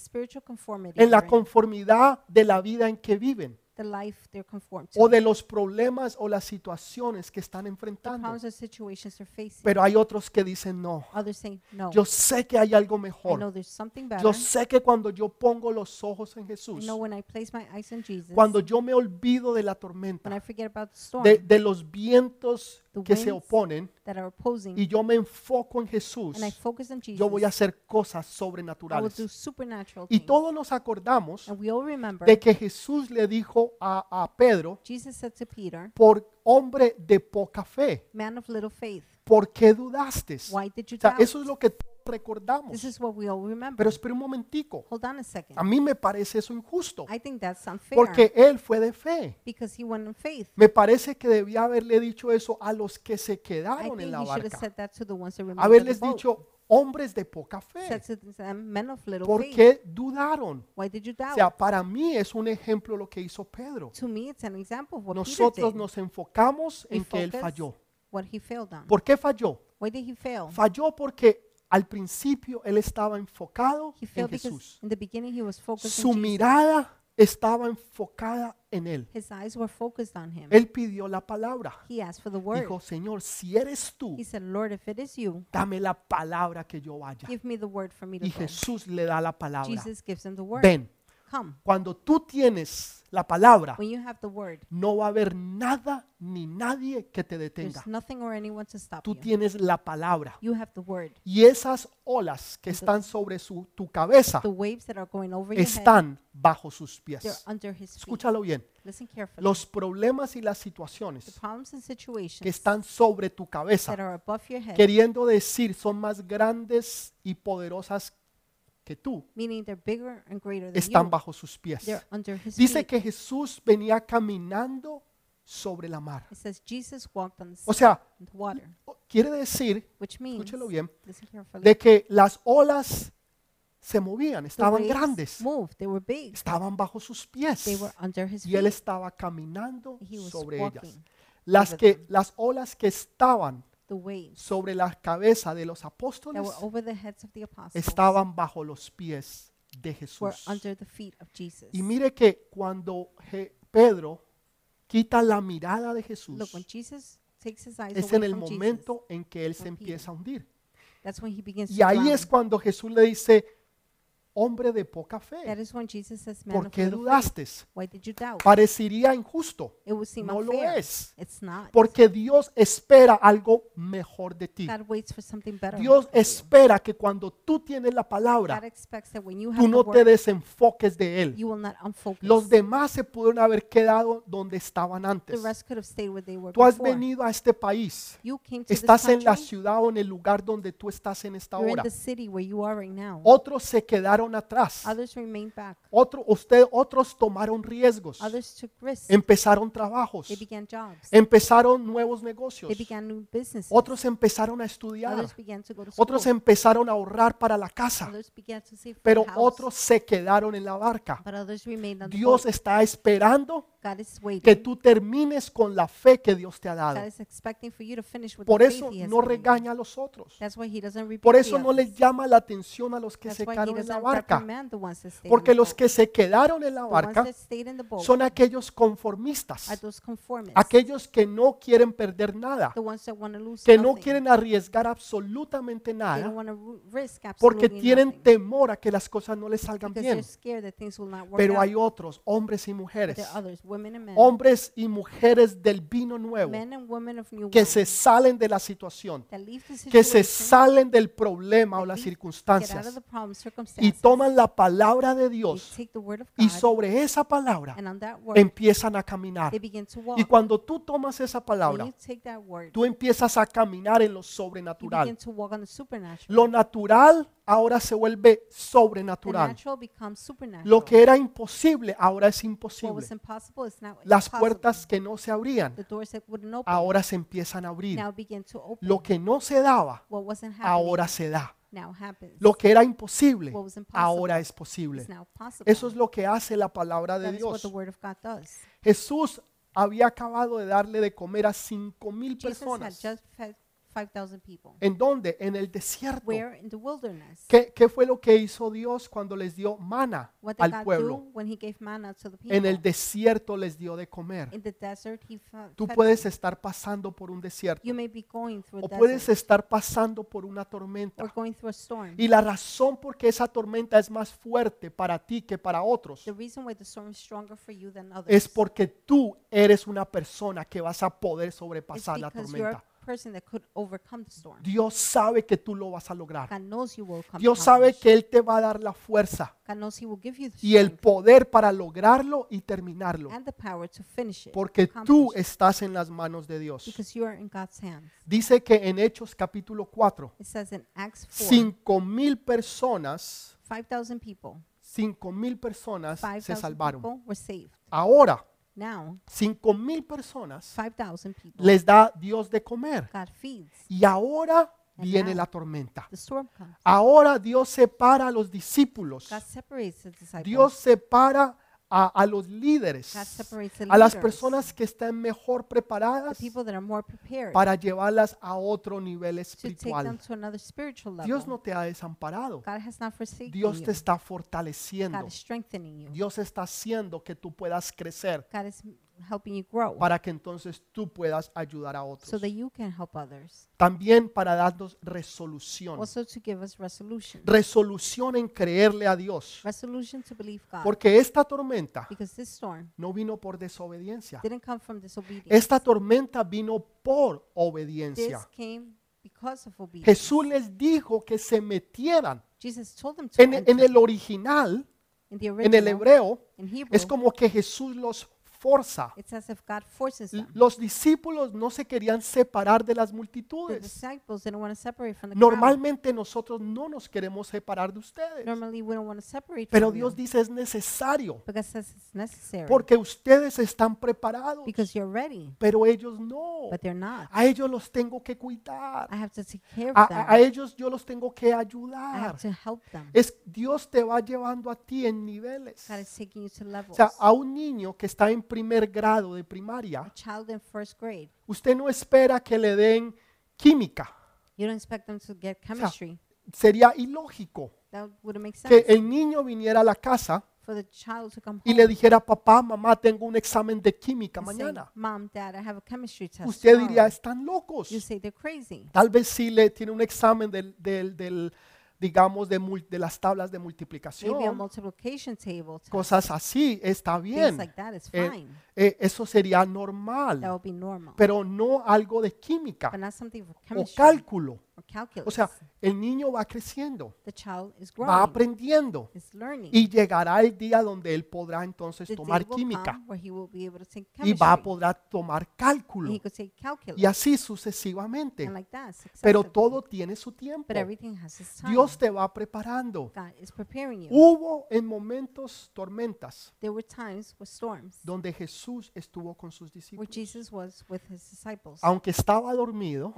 en la conformidad de la vida en que viven the life they're conformed to. o de los problemas o las situaciones que están the enfrentando. problems or situations they're facing. Pero hay otros que dicen, no, Others say, no, yo sé que hay algo I know mejor. there's something better. Yo sé que cuando yo pongo los ojos en I Jesús, know when I place my eyes on Jesus, cuando yo me olvido de la tormenta, when I forget about the storm de, de los vientos que se oponen y yo me enfoco en Jesús, and I focus on Jesus, yo voy a hacer cosas sobrenaturales. do supernatural Y todos nos acordamos and we all remember de que Jesús le dijo a, a Pedro, Jesus said to Peter, por hombre de poca fe, man of little faith, ¿por qué dudaste? why did you O sea, eso es lo que recordamos. This is what we all remember. Pero espera un momentico, Hold on a second. a mí me parece eso injusto, I think that's unfair porque él fue de fe. because he went in faith. Me parece que debía haberle dicho eso a los que se I quedaron think en he la should have barca. said that to the ones that remained on Haberles boat. dicho, hombres de poca fe. Said to them, men of little ¿Por faith. qué dudaron? Why did you O doubt? sea, para mí es un ejemplo lo que hizo Pedro. to me, it's an example of what Nosotros Peter did. nos enfocamos We en que él focus falló. what he failed on. ¿Por qué falló? Why did he fail? Falló porque al principio él estaba enfocado en Jesús. in the beginning he was focused Su mirada estaba enfocada en él. His eyes were focused on him. Él pidió la palabra. He asked for the word. Dijo, Señor, si eres tú, He said, Lord, if it is you, dame la palabra que yo vaya. give me the word for me to Y go. Jesús le da la palabra. Jesus gives him the word. Ven, Come. cuando tú tienes la palabra, When you have the word, no va a haber nada ni nadie que te detenga. there's nothing or anyone to stop Tú you. tienes la palabra. You have the word. Y esas olas que están sobre su, tu cabeza The waves that are going over your head, están bajo sus they're pies. under his feet. Escúchalo bien. Listen carefully. Los problemas y las The situaciones problems and situations que están sobre tu that cabeza, are above your head, queriendo decir son más grandes y poderosas que tú, meaning they're bigger and greater than están bajo sus pies. they're under his Dice que Jesús venía caminando sobre la mar. O sea quiere decir, escúchelo bien, de que las olas se movían, estaban grandes, estaban bajo sus pies y él estaba caminando sobre ellas. Las que las olas que estaban The waves sobre la cabeza de los that apóstoles were over the heads of the apostles estaban bajo los pies de were Jesús. under the feet of Jesus. Y mire que cuando Je- Pedro quita la mirada de Jesús, Look, when Jesus takes his eyes es en away el from Jesus, momento en que él se empieza a hundir. that's when he begins Y to ahí drown. es cuando Jesús le dice, hombre de poca That fe, is when Jesus says, man ¿por of qué little faith, dudaste? why did you doubt? Parecería injusto. It would seem No lo unfair. es. It's not. Porque Dios espera algo mejor de ti. God waits for something better. Dios you. espera que cuando tú tienes la God palabra, expects that when you have tú the no te word, desenfoques de Él. you will not unfocus. Los demás se pudieron haber quedado donde estaban the antes. rest could have stayed where they were Tú has before. venido a este país. you came to this Estás en la country, ciudad o en el lugar donde tú estás en esta you're in hora. the city where you are right now. Otros se quedaron atrás. Others remain back. Otro, usted, otros tomaron riesgos. Others took risks. Empezaron trabajos. Empezaron nuevos negocios. They began new businesses. Otros empezaron a estudiar. Otros empezaron a ahorrar para la casa. Pero otros se quedaron en la barca. But others remained on the Dios está esperando God is waiting. que tú termines con la fe que Dios te ha dado. God is expecting for you to finish with Por the eso faith he has no given you. regaña a los otros. That's why he doesn't rebuke Por the eso no others. le llama la atención a los que That's se why he quedaron en la doesn't barca. reprimand the ones that stayed in Porque the los boat. que se quedaron en la The ones barca that stayed in the boat son aquellos are conformistas, those conformists. aquellos que no quieren perder nada, the ones that want to lose que no nothing. quieren arriesgar absolutamente They don't nada, want to risk porque absolutely tienen nothing. temor a que las cosas no les salgan because they're bien. scared that things will not work Pero out. hay otros, hombres y But mujeres, there are others, hombres y mujeres del vino nuevo, que se salen de la situación, que se salen del problema o las circunstancias y toman la palabra de Dios y sobre esa palabra empiezan a caminar. Y cuando tú tomas esa palabra, tú empiezas a caminar en lo sobrenatural. Lo natural ahora se vuelve sobrenatural. Lo que era imposible ahora es imposible. Las puertas que no se abrían ahora se empiezan a abrir. Lo que no se daba ahora se da. Lo que era imposible ahora es posible. Eso es lo que hace la palabra de Dios. Jesús había acabado de darle de comer a cinco mil personas. Just fed 5,000 people. ¿En dónde? En el desierto. Where? In the wilderness. ¿Qué, qué fue lo que hizo Dios cuando les dio mana What did al God pueblo? do when he gave manna to the people? En el desierto les dio de comer. In the desert, he Tú puedes estar pasando por un desierto You may be going through a o puedes desert estar pasando por una tormenta. or going through a storm. Y la razón por qué esa tormenta es más fuerte para ti que para otros The reason why the storm is stronger for you than others es porque tú eres una persona que vas a poder is sobrepasar la because you're tormenta. Person that could overcome the storm. Dios sabe que tú lo vas a lograr. God knows you will come Dios sabe que Él te va a dar la fuerza God knows he will give you the y el strength poder para lograrlo y terminarlo. and the power to finish it. Porque tú accomplish it, estás en las manos de Dios. because you are in God's hands. Dice que en Hechos capítulo 4, It says in Acts 4, cinco mil personas, 5,000 people, cinco mil personas se 5,000 salvaron. people were saved. Ahora, Now, cinco mil personas 5,000 people, les da Dios de comer. God feeds. Y ahora And viene now- la tormenta. The storm comes. Ahora Dios separa a los discípulos. God separates the disciples. Dios separa a, a los líderes, a las personas que están mejor preparadas para llevarlas a otro nivel espiritual. Dios no te ha desamparado. God has not forsaken Dios you. te está God fortaleciendo. is strengthening you. Dios está haciendo que tú puedas crecer helping you grow para que entonces tú puedas ayudar a so otros. that you can help others. También para darnos resolución. Also to give us resolution. Resolución en creerle a Dios. Resolution to believe God. Porque esta tormenta Because this storm no vino por desobediencia. didn't come from disobedience. Esta tormenta vino por This obediencia. came because of obedience. Jesús les dijo que se metieran. Jesus told them to En, el original, in the en el hebreo, in Hebrew, es como que Jesús los forza. It's as if God forces them. Los discípulos no se querían separar de las The multitudes. disciples didn't want to separate from the crowd. Normalmente nosotros no nos queremos separar de ustedes. Normally, we don't want to separate Pero from Dios you dice es necesario because says it's necessary porque ustedes están preparados, because you're ready, pero ellos no. but they're not. A ellos los tengo que cuidar. I have to take care of A, a- ellos yo los tengo que I ayudar. have to help them. Es Dios te va llevando a ti en niveles. God is taking you to O levels. sea, a un niño que está en primer grado de A primaria, child in first grade, usted no espera que le den química. you don't expect them to get chemistry. Sería ilógico That wouldn't make que sense el niño viniera a la casa for the child to come y le dijera, papá, mamá, tengo un examen de química mañana. Mom, Dad, I have a chemistry test. Usted diría, tomorrow." están locos. You say they're crazy. Tal vez sí le tiene un examen del, del- del, digamos, de, mul- de las tablas de multiplicación, table cosas así, está bien. like that is Eh. Eh, eso sería normal, would be normal. pero no algo de química o cálculo. O sea, el niño va creciendo, the child is va aprendiendo y llegará el día donde él podrá entonces the tomar química come where he will be able to take y va a poder tomar cálculo y así sucesivamente. and like that, Pero todo tiene su tiempo. But everything has its time. Dios te va preparando. God is preparing you. Hubo en momentos tormentas There were times with storms donde Jesús estuvo con sus discípulos. Aunque estaba dormido,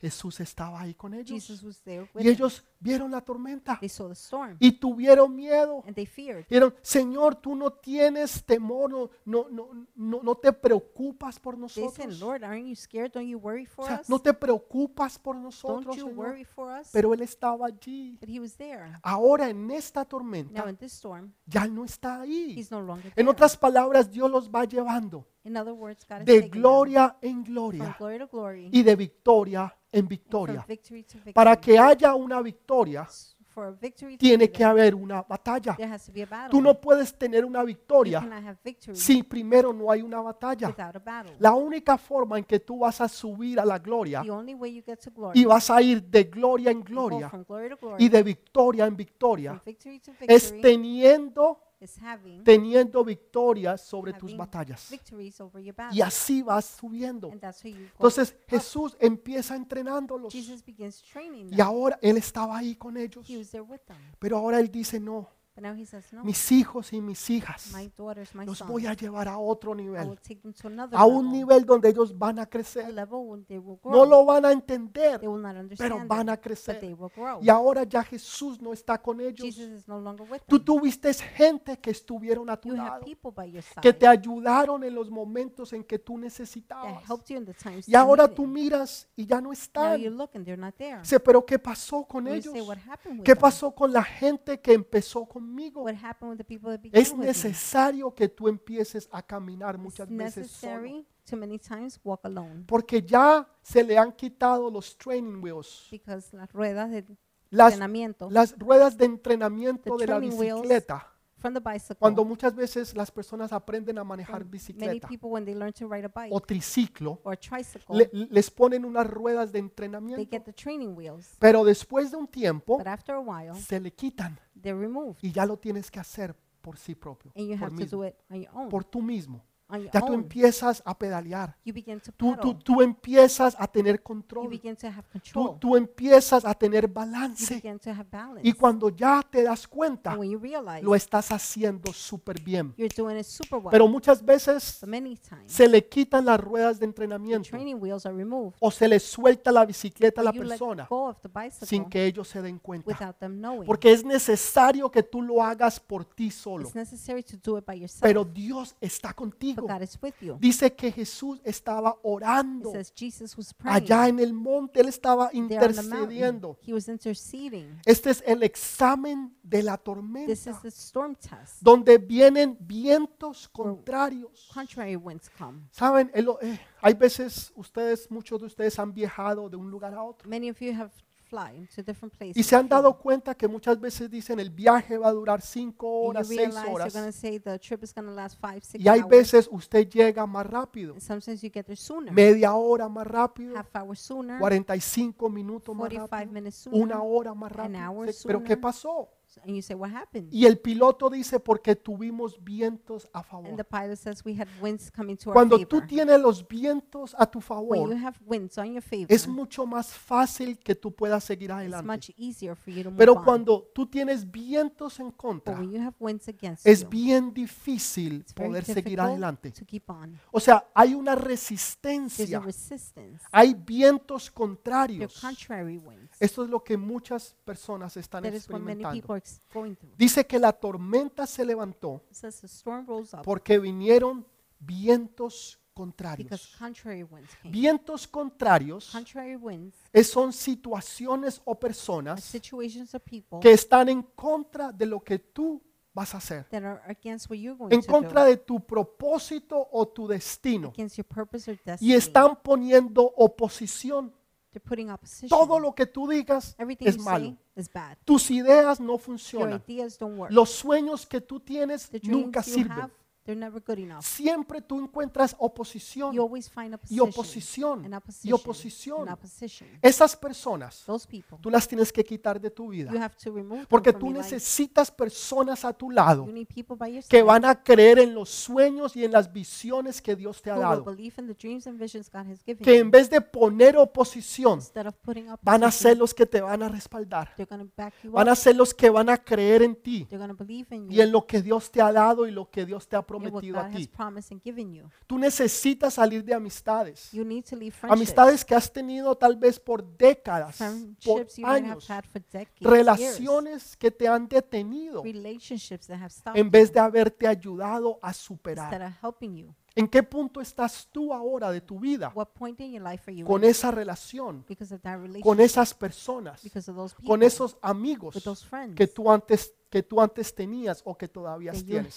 Jesús estaba ahí con ellos. Jesus was there with Y ellos vieron la tormenta They saw the storm y tuvieron miedo. and they feared. Dijeron, Señor, tú no tienes temor, no, no, no, no, te preocupas por nosotros. O sea, no te preocupas por nosotros, Señor. Pero Él estaba allí. But he was there. Ahora en esta Now tormenta in this storm, ya no está ahí. he's no longer En otras palabras, Dios los va llevando In other words, God is de gloria en gloria y de victoria en victoria. Para que haya una victoria, tiene que haber una batalla. Tú no puedes tener una victoria si primero no hay una batalla. La única forma en que tú vas a subir a la gloria y vas a ir de gloria en gloria y de victoria en victoria es teniendo, teniendo victorias sobre tus batallas. Y así vas subiendo. Entonces. Jesús empieza entrenándolos. Y ahora Él estaba ahí con ellos. Pero ahora Él dice, no, says, no, mis hijos y mis hijas my daughters, my los voy a llevar a otro nivel. A un nivel donde ellos van a crecer. No lo van a entender, pero van a crecer. Y ahora ya Jesús no está con ellos. No Tú tuviste gente que estuvieron a tu You lado, que te ayudaron en los momentos en que tú necesitabas. Y ahora tú miras y ya no están. Dice, pero ¿qué pasó con ellos? ¿Qué pasó con la gente que empezó conmigo? What happened with the people that began Es with necesario que tú empieces a caminar It's muchas veces solo. necessary to many times walk alone Porque ya se le han quitado los training wheels, because las ruedas de las, entrenamiento las ruedas de entrenamiento The de la training wheels bicicleta. From the bicycle. Cuando muchas veces las personas aprenden a manejar many bicicleta people when they learn to ride a bike o triciclo, or a tricycle, le- les ponen unas ruedas de they entrenamiento. get the training wheels. Pero después de un tiempo But after a while, se le quitan they're removed, y ya lo tienes que hacer por sí propio, and you por, have to mismo, do it on your own. por tú mismo. Ya tú empiezas a pedalear, tú, tú, tú empiezas a tener control, tú, tú empiezas a tener balance y cuando ya te das cuenta, lo estás haciendo súper bien. Pero muchas veces se le quitan las ruedas de entrenamiento training wheels are removed. o se le suelta la bicicleta a la persona sin que ellos se den cuenta. without them knowing. Porque es necesario que tú lo hagas por ti solo. it's necessary to do it by yourself. Pero Dios está but contigo. God is with you. Dice que Jesús estaba orando allá en el monte. Él estaba intercediendo. He was interceding. Este es el examen de la This is tormenta, the storm test. donde vienen vientos contrarios. Contrary winds come. Saben, El- eh, hay veces ustedes, muchos de ustedes han viajado de un lugar a otro Many of you have fly to different places. y se han dado cuenta que muchas veces dicen el viaje va a durar cinco And you horas, seis realize you're horas going to say the trip is going to last five, six y hay veces usted llega más rápido, and sometimes you get there sooner. media hora más rápido, half hour sooner. 45 minutos más 45 rápido, minutes sooner. una hora más an rápido. Pero ¿qué pasó? And you say, what happened? Y el piloto dice, porque tuvimos vientos a And the favor. pilot says, we had winds coming to our Cuando tú favor. tienes los vientos a tu When favor, you have winds on your favor, es mucho más fácil que tú puedas seguir it's adelante. much easier for you to move Pero on. cuando tú tienes vientos en But contra, when you have winds against es you, bien difícil it's very poder seguir difficult adelante. to keep on. O sea, hay una There's a resistencia, resistance. hay vientos There are contrarios. contrary winds. Esto es lo que muchas personas están That is what many experimentando. people are Dice que la tormenta se levantó porque vinieron vientos contrarios. Vientos contrarios son situaciones o personas que están en contra de lo que tú vas a hacer, en contra de tu propósito o tu destino. Y están poniendo oposición. They're putting opposition. Todo lo que tú digas Everything es you malo. say is bad. Tus ideas no Your funcionan. ideas don't work. Los sueños que tú tienes The nunca you sirven. have, they're never good enough. Siempre tú encuentras oposición You always find y opposition oposición and y opposition oposición. opposition. Esas personas Those people, tú las tienes que quitar de tu vida. you have to remove them Porque from tú your life. necesitas personas a tu lado You need people by your que side van a creer en los sueños y en las visiones que Dios te ha who will dado. believe in the dreams and visions God has given Que you. en vez de poner oposición, Instead of putting van a opposition, ser los que te van a respaldar. they're going to back you Van a up. ser los que van a creer en ti They're going to believe in y en lo que Dios te ha dado y lo que Dios te ha prometido a ti. Tú necesitas salir de amistades. You need to leave friendships. Amistades que has tenido tal vez por décadas, por años. Relaciones que te han detenido en vez de haberte ayudado a superar. ¿En qué punto estás tú ahora de tu vida con esa relación, con esas personas, con esos amigos que tú antes que tú antes tenías o que todavía tienes?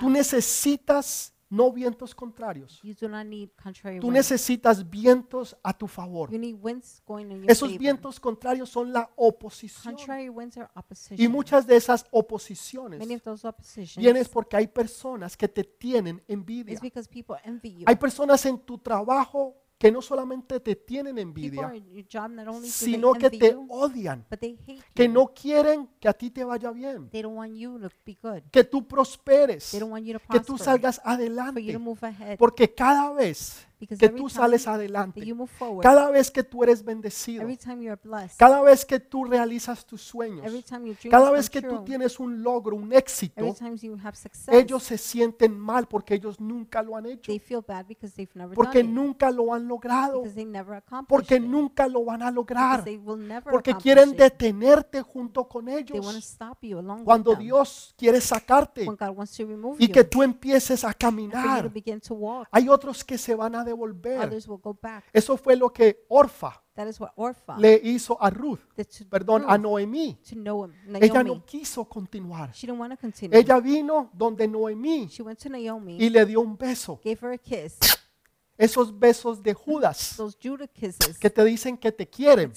Tú necesitas no vientos contrarios. You do not need contrary Tú winds. necesitas vientos a tu favor. You need winds going in your Esos favor. vientos contrarios son la oposición. Contrary winds are opposition. Y muchas de esas oposiciones Many of those oppositions vienes porque hay personas que te tienen envidia. is because people envy you. Hay personas en tu trabajo que no solamente te tienen envidia, sino que te odian, que no quieren que a ti te vaya bien, que tú prosperes, que tú salgas adelante. Porque cada vez que tú sales adelante, cada vez que tú eres bendecido, cada vez que tú realizas tus sueños, cada vez que tú tienes un logro, un éxito, ellos se sienten mal porque ellos nunca lo han hecho, they feel bad because they've never porque nunca lo han logrado, porque nunca lo van a lograr, porque quieren detenerte junto con They want to ellos stop you along cuando. Dios quiere sacarte y que tú empieces a caminar. Hay otros que se van a devolver. others will go back. Eso fue lo que Orfa That is what Orpha le hizo a Ruth, perdón, a Noemí. Ella no quiso continuar. She didn't want to continue. Ella vino donde Noemí y le dio un beso. gave her a kiss, Esos besos de Judas que te dicen que te quieren,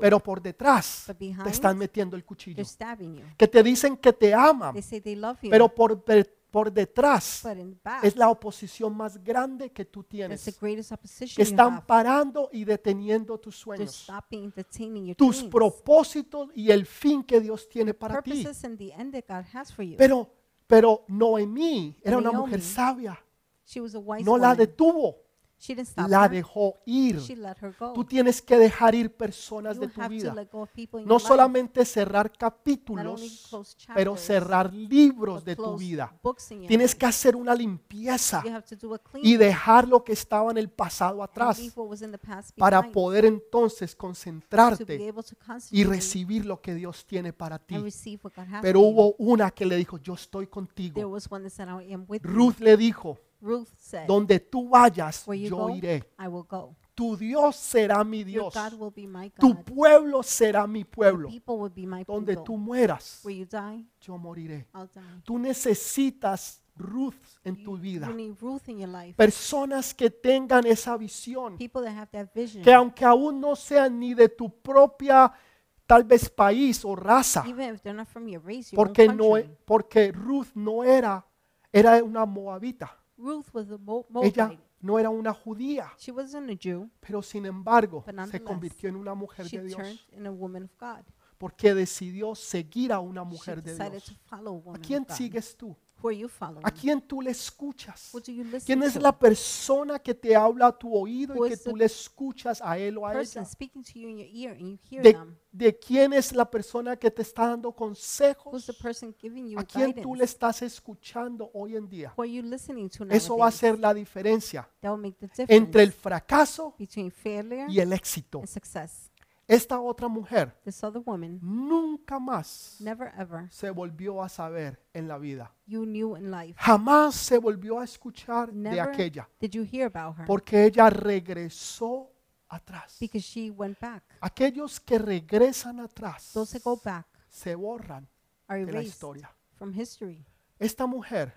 pero por detrás te están metiendo el cuchillo. Que te dicen que te aman, pero por, per- por detrás back, es la oposición más grande que tú tienes. greatest opposition Que están parando y deteniendo tus sueños, tus propósitos y el fin que Dios tiene para ti. Pero, pero Noemí era una mujer sabia, she was a wise no la detuvo, she didn't stop la her. dejó ir. She let her go. Tú tienes que dejar ir personas you de tu have to vida. let go of people in No your life, solamente cerrar only capítulos, close pero cerrar libros but de tu close vida. books in your Tienes life. que hacer una limpieza You have to do a clean y dejar lo que estaba en el pasado and atrás leave what was in the past para behind poder entonces to be concentrarte able to y concentrate recibir lo que Dios tiene para ti. and receive what God has Pero for you. hubo una que le dijo, yo estoy There contigo. was one that said, I am with you. Ruth le dijo, Ruth said, donde tú vayas, Where you yo go, iré. I will go. Tu Dios será mi Your Dios. God will be my Tu pueblo será mi Your pueblo. people will be my Donde people. tú mueras, Where you die, yo moriré. I'll die. Tú necesitas Ruth en tu vida. you need Ruth in your life. Personas que tengan esa visión, People that have that vision. que aunque aún no sean ni de tu propia tal vez país o raza, Even if they're not from your race, your porque own no country. porque Ruth no era era una moabita. Ruth was a Mo- Ella Moabite. no era una judía, She wasn't a Jew, pero sin embargo But se nonetheless, convirtió en una mujer she de turned Dios. in a woman of God. porque decidió seguir a una She mujer de decided Dios. to follow a ¿A woman quién of God. sigues tú? Who are you following? ¿A quién tú le escuchas? Who do you listen ¿Quién es to? la persona que te habla a tu oído Who y que is tú the le escuchas a él o a person ella? speaking to you in your ear and you hear ¿De, them? de quién es la persona que te está dando Who's consejos? the person giving you ¿A quién tú le guidance? estás escuchando hoy en día? Who are you listening to Eso va a ser la diferencia That will make the difference entre el fracaso between failure y el éxito. and success. Esta otra mujer This other woman nunca más never ever se volvió a saber en la vida. you knew in life. Jamás se volvió a escuchar de Never aquella, did you hear about her porque ella regresó atrás. because she went back. Aquellos que regresan atrás Those that go back se borran are de la erased historia. from history. Esta mujer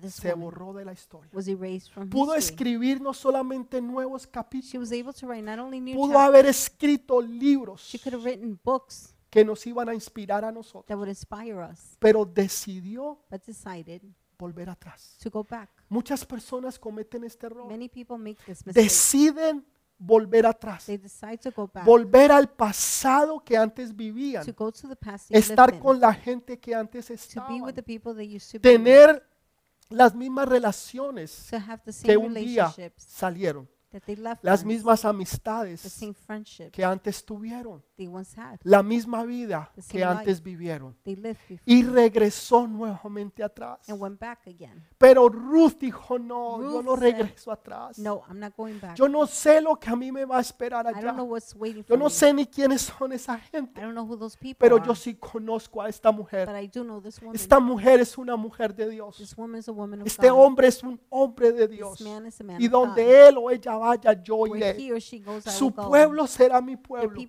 This se woman borró de la historia. was erased from Pudo history. escribir no solamente nuevos She capítulos, was able to write not only new pudo chapters, haber escrito libros she could have written books que nos iban a inspirar a nosotros, that would inspire us, pero decidió but decided volver atrás. to go back. Muchas personas cometen este error. Many people make this mistake. Deciden volver atrás, They decide to go back, volver al pasado que antes vivían, to go to the past they lived estar in, con la gente que antes to be estaban, with the people they used to be with, tener las mismas relaciones to have the que un día relationships salieron, that they left las mismas the amistades same friendships. que antes tuvieron, la misma vida que antes vivieron. they lived before Y regresó nuevamente atrás. and went back again. Pero Ruth dijo, no, yo no regreso atrás. Yo no sé lo que a mí me va a esperar I don't know allá. what's waiting Yo for no sé ni quiénes son esa I gente, don't know who those people pero are, yo sí conozco a esta mujer. Esta mujer es una mujer de Dios. This woman is a woman of Este God. hombre es un hombre de Dios. Y donde él o ella vaya, yo iré. Su pueblo será mi pueblo.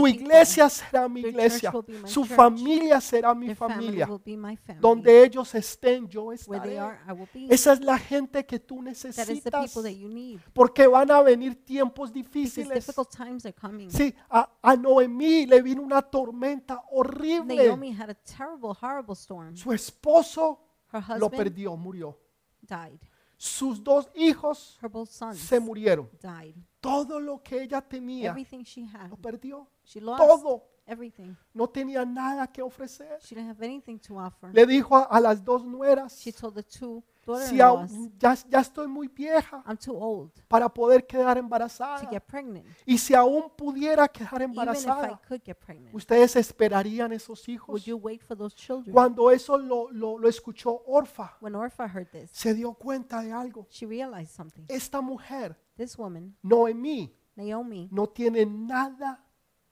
my Su iglesia será mi iglesia. Su familia será mi familia. Donde ellos estén, yo estaré. Esa es la gente que tú necesitas. Porque van a venir tiempos difíciles. Sí, a, a Noemí le vino una tormenta horrible. Naomi had a terrible, horrible storm. Su esposo lo perdió, murió. Sus dos hijos se murieron. Todo lo que ella tenía lo perdió. She lost. Todo. Everything. No tenía nada que ofrecer. She didn't have anything to offer. Le dijo a, a las dos nueras, She told the two si aún- ya, ya estoy muy vieja I'm too old para poder quedar to embarazada. get pregnant. Y si aún pudiera quedar Even if I embarazada, could get pregnant, ¿ustedes esperarían esos hijos? would you wait for those children? Cuando eso lo, lo- lo escuchó Orfa, When Orpha heard this, se dio cuenta de algo. she realized something. Esta mujer, This woman, Noemí, Naomi, no tiene nada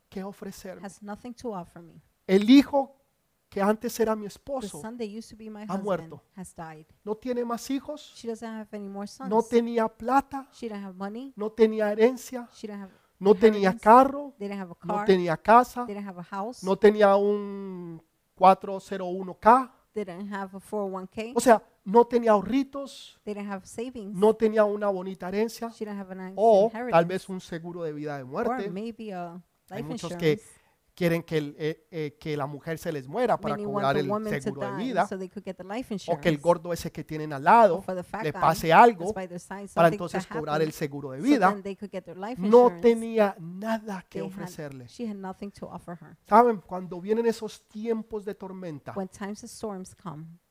que ofrecerme. has nothing to offer me. El hijo que antes era mi The esposo son that used to be my ha husband muerto. has died. no tiene más hijos, She doesn't have any more sons. no tenía plata, She didn't have money. no tenía herencia, She didn't have no tenía carro, They didn't have a no tenía casa, They didn't have a house. no tenía un 401k, They didn't have a 401k. o sea, no tenía ahorritos, They didn't have savings. no tenía una bonita herencia She didn't have a nice o tal vez un seguro de vida de or muerte. maybe a Hay muchos que quieren que, el- eh, eh, que la mujer se les muera para Many cobrar el seguro de vida so they could get the life o que el gordo ese que tienen al lado le pase algo side, para entonces to cobrar el seguro de so vida. life No tenía nada que ofrecerle. she had nothing to offer her. Saben, cuando vienen esos tiempos de tormenta,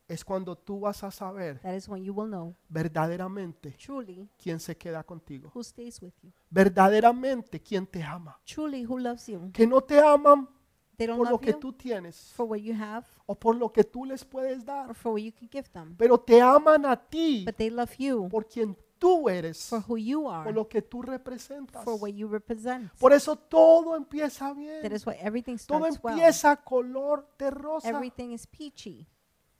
Es cuando tú vas a saber that is when you will know verdaderamente truly quién se queda contigo. who stays with you, Verdaderamente quién te ama. truly who loves you. Que no te aman They don't por lo love que you tú tienes for what you have o por lo que tú les puedes or dar, for what you can give them, pero te aman a ti but they love you por quien tú eres, for who you are, por lo que tú representas. for what you represent. Por eso todo empieza That bien. is why everything Todo starts well. empieza color de rosa. Everything is peachy.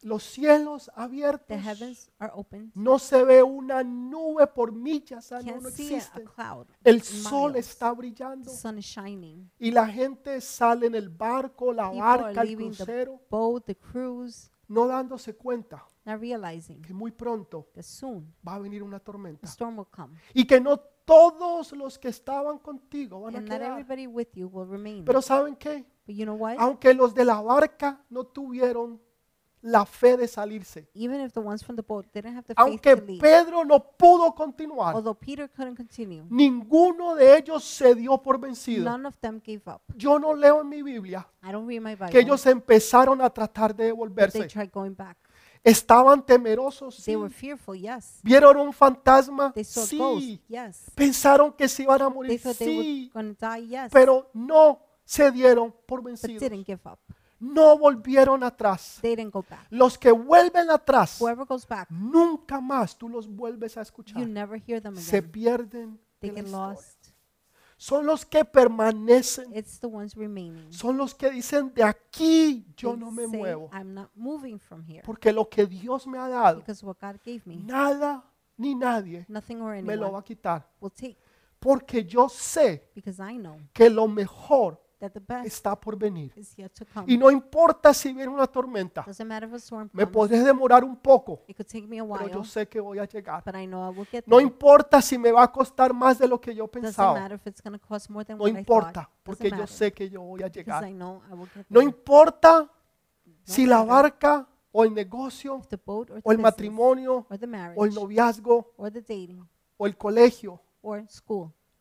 Los cielos The abiertos. heavens are open. No se ve una nube por millas, ah, no, no a, a existe. El sol está brillando The sun is shining. y la gente sale en el barco, la People barca, el leaving the crucero, boat, the cruise, no dándose cuenta not realizing que muy pronto that soon va a venir una a tormenta storm will come. y que no todos los que estaban contigo van a And not quedar. everybody with you will remain. Pero ¿saben qué? But you know what? Aunque los de la barca no tuvieron la fe de salirse. even if the ones from the boat didn't have the faith Aunque to leave, Pedro no pudo continuar, although Peter couldn't continue, ninguno de ellos se dio por vencido. none of them gave up. Yo no leo en mi Biblia I don't read my Bible. que ellos empezaron a tratar de but they devolverse. tried going back. Estaban temerosos, sí. They were fearful, yes. Vieron un fantasma, They saw sí. yes. Pensaron que se iban a They morir, thought they sí. were going to die, yes. Pero no se dieron por but vencidos. didn't give up. No volvieron atrás. They didn't go back. Los que vuelven atrás, Whoever goes back, nunca más tú los vuelves a you escuchar. never hear them Se again. pierden. They de la get historia. lost. Son los que permanecen. It's the ones remaining. Son los que dicen, de aquí yo They no me say, muevo. I'm not moving from here. Porque lo que Dios me ha dado, Because what God gave me, nada ni nadie nothing or me lo va anyone a quitar. will take. Porque yo sé Because I know que lo mejor está por venir. is yet to come. Y no importa si viene una tormenta, Doesn't matter if a storm me podré demorar un poco, pero yo sé que voy a llegar. No importa si me va a costar más de lo que yo Doesn't pensaba. matter if it's going to cost more than No what I thought. importa, porque yo sé que yo voy a llegar. No importa si la barca o el negocio o el matrimonio or the marriage o el noviazgo o el colegio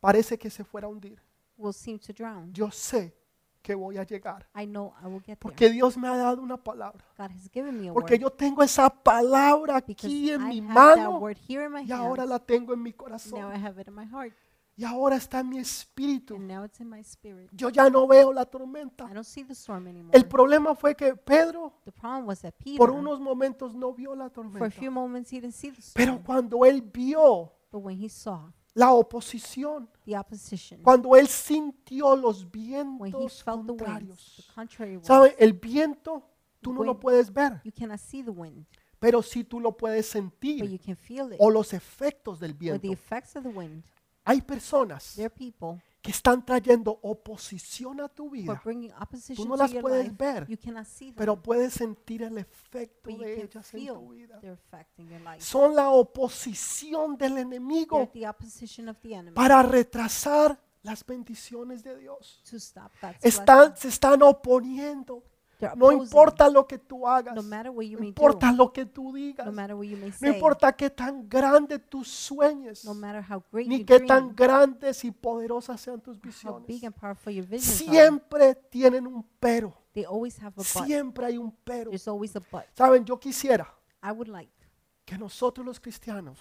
parece que se fuera a hundir. Will seem to drown. Yo sé que voy a llegar. I know I will get there. Porque Dios me ha dado una palabra. God has given me a Porque word. yo tengo esa palabra Because aquí en I mi have that mano word here in my y ahora hands. la tengo en mi Now corazón. I have it in my heart. Y ahora está en mi espíritu. And now it's in my spirit. Yo ya no veo la tormenta. I don't see the storm anymore. El problema fue que Pedro The problem was that Peter, por unos momentos no vio la for a tormenta. few moments, he didn't see the Pero storm. cuando él vio But when he saw la oposición, the opposition, cuando él sintió los when he vientos felt the winds, the contrarios. ¿Sabe? El viento tú no lo puedes ver, you cannot see the wind, pero sí tú lo puedes but sentir you can feel it. o los efectos del viento. effects of the wind. Hay personas que están trayendo oposición a tu vida, opposition no las puedes life. ver, pero puedes sentir el efecto but de ellas en tu vida. Son la oposición del enemigo para retrasar las bendiciones de Dios. Están, se están oponiendo. No importa lo que tú hagas, no importa lo que tú digas, no no importa qué tan grande tus great ni qué tan grandes y poderosas sean tus visiones. Siempre tienen un pero. they always have a but. Siempre hay un pero. There's always a but. Saben, yo quisiera que nosotros los cristianos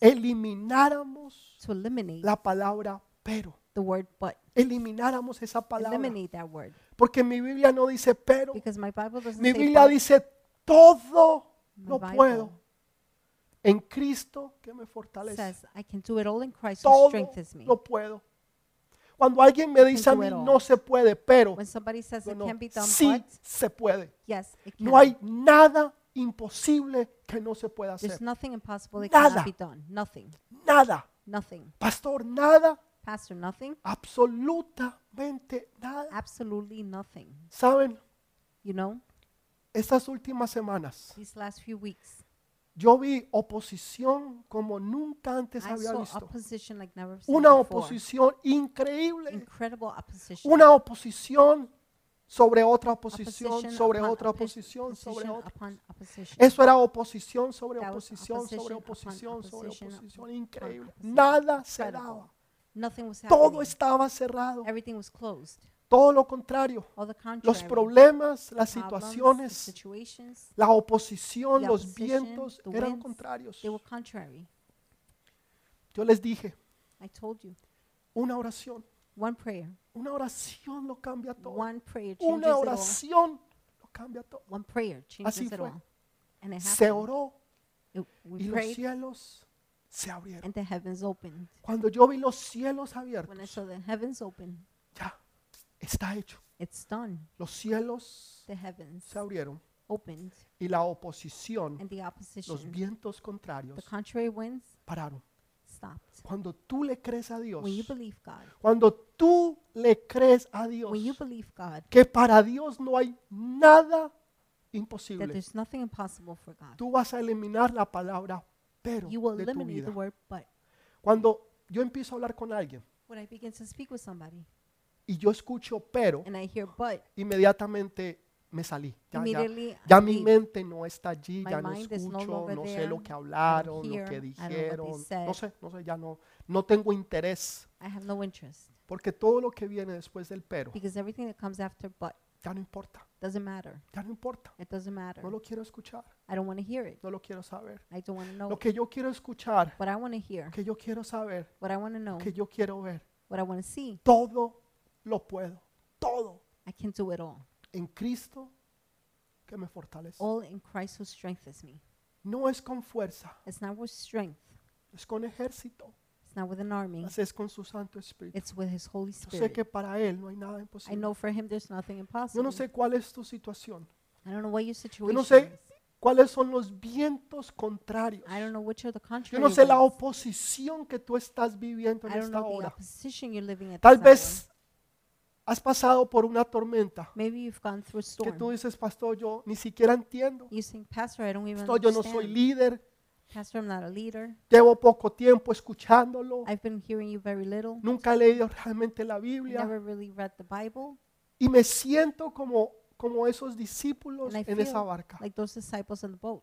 elimináramos la palabra pero. the word but. Elimináramos esa palabra. Porque mi Biblia no dice pero. Because my Bible doesn't Mi Biblia dice todo lo puedo en Cristo que me fortalece. says I can do it all in Christ who Todo strengthens me. lo puedo. Cuando alguien me dice a mí no se puede, pero no, sí se puede. yes, it can. No hay nada imposible que no se pueda hacer. nothing impossible that Nada. cannot be done. Nothing. Nada. Nothing. Pastor, nada. Pastor, nothing. Absolutamente nada. Absolutely nothing. Saben, You know, estas últimas semanas these last few weeks, yo vi oposición como nunca antes I había visto. opposition like Una before. oposición increíble. Incredible opposition. Una oposición sobre otra oposición, Opposition sobre otra oposición, sobre opposition otra. Eso era oposición sobre oposición, sobre oposición, sobre oposición. Increíble. Nada se daba. Nothing was Todo estaba cerrado. Everything was closed. Todo lo contrario. All the contrary. Los problemas, las situaciones, la oposición, los vientos eran contrarios. they were contrary. Yo les dije, I told you. una oración, One prayer. una oración lo cambia todo. One prayer changes Una oración lo cambia todo. One prayer changes Así it fue. all. And it Se oró y los cielos se abrieron. and the heavens opened. Cuando yo vi los cielos When I abiertos, saw the heavens open, ya, está hecho. it's done. Los cielos The heavens se abrieron opened y la oposición, and the los opposition, vientos the contrarios, contrary winds pararon. stopped. Cuando tú le crees a Dios, When you believe God, cuando tú le crees a Dios, when you believe God, que para Dios no hay nada that imposible, there's nothing impossible for God, tú vas a eliminar la palabra pero you will de tu eliminate vida. the word but. Cuando yo empiezo a hablar con alguien When I begin to speak with somebody y yo escucho pero, and I hear but, inmediatamente me salí. Ya, ya, Immediately, ya I mi leave. mente no está allí, My ya no mind is no escucho, longer no sé there. lo que hablaron, lo que I don't know what they dijeron. No said. sé, no sé, ya no, no tengo interés. I have no interest Porque todo lo que viene después del pero, because everything that comes after but ya no importa, doesn't matter. ya no importa. It doesn't matter. No lo quiero escuchar, I don't want to hear it. no lo quiero saber. I don't want to know Lo it. que yo quiero escuchar, What I want to hear, lo que yo quiero saber, what I want to lo know, que yo quiero ver, what I want to see, todo lo puedo, todo I can do it all. en Cristo que me fortalece. All in Christ who strengthens me. No es con fuerza, It's not with strength. es con ejército, It's not with an army. mas es con su Santo Espíritu. It's with His Holy Yo sé Spirit. que para Él no hay nada I imposible. know for Him there's nothing Yo impossible. no sé cuál es tu situación. I don't know what your Yo situation no sé is. Cuáles son los vientos contrarios. I don't know which are the Yo contrary no sé la oposición que tú estás viviendo I en don't esta know the hora. opposition you're living at Tal this vez has pasado por una tormenta Maybe you've gone through a que storm. tú dices, pastor, yo ni siquiera entiendo. You think, Pastor, I don't even Pastor, yo no soy understand. líder. Pastor, I'm not a leader. Llevo poco tiempo escuchándolo. I've been hearing you very little. Nunca he leído realmente la I Biblia. never really read the Bible. Y me siento como, como esos discípulos And I en esa barca. like those disciples in the boat.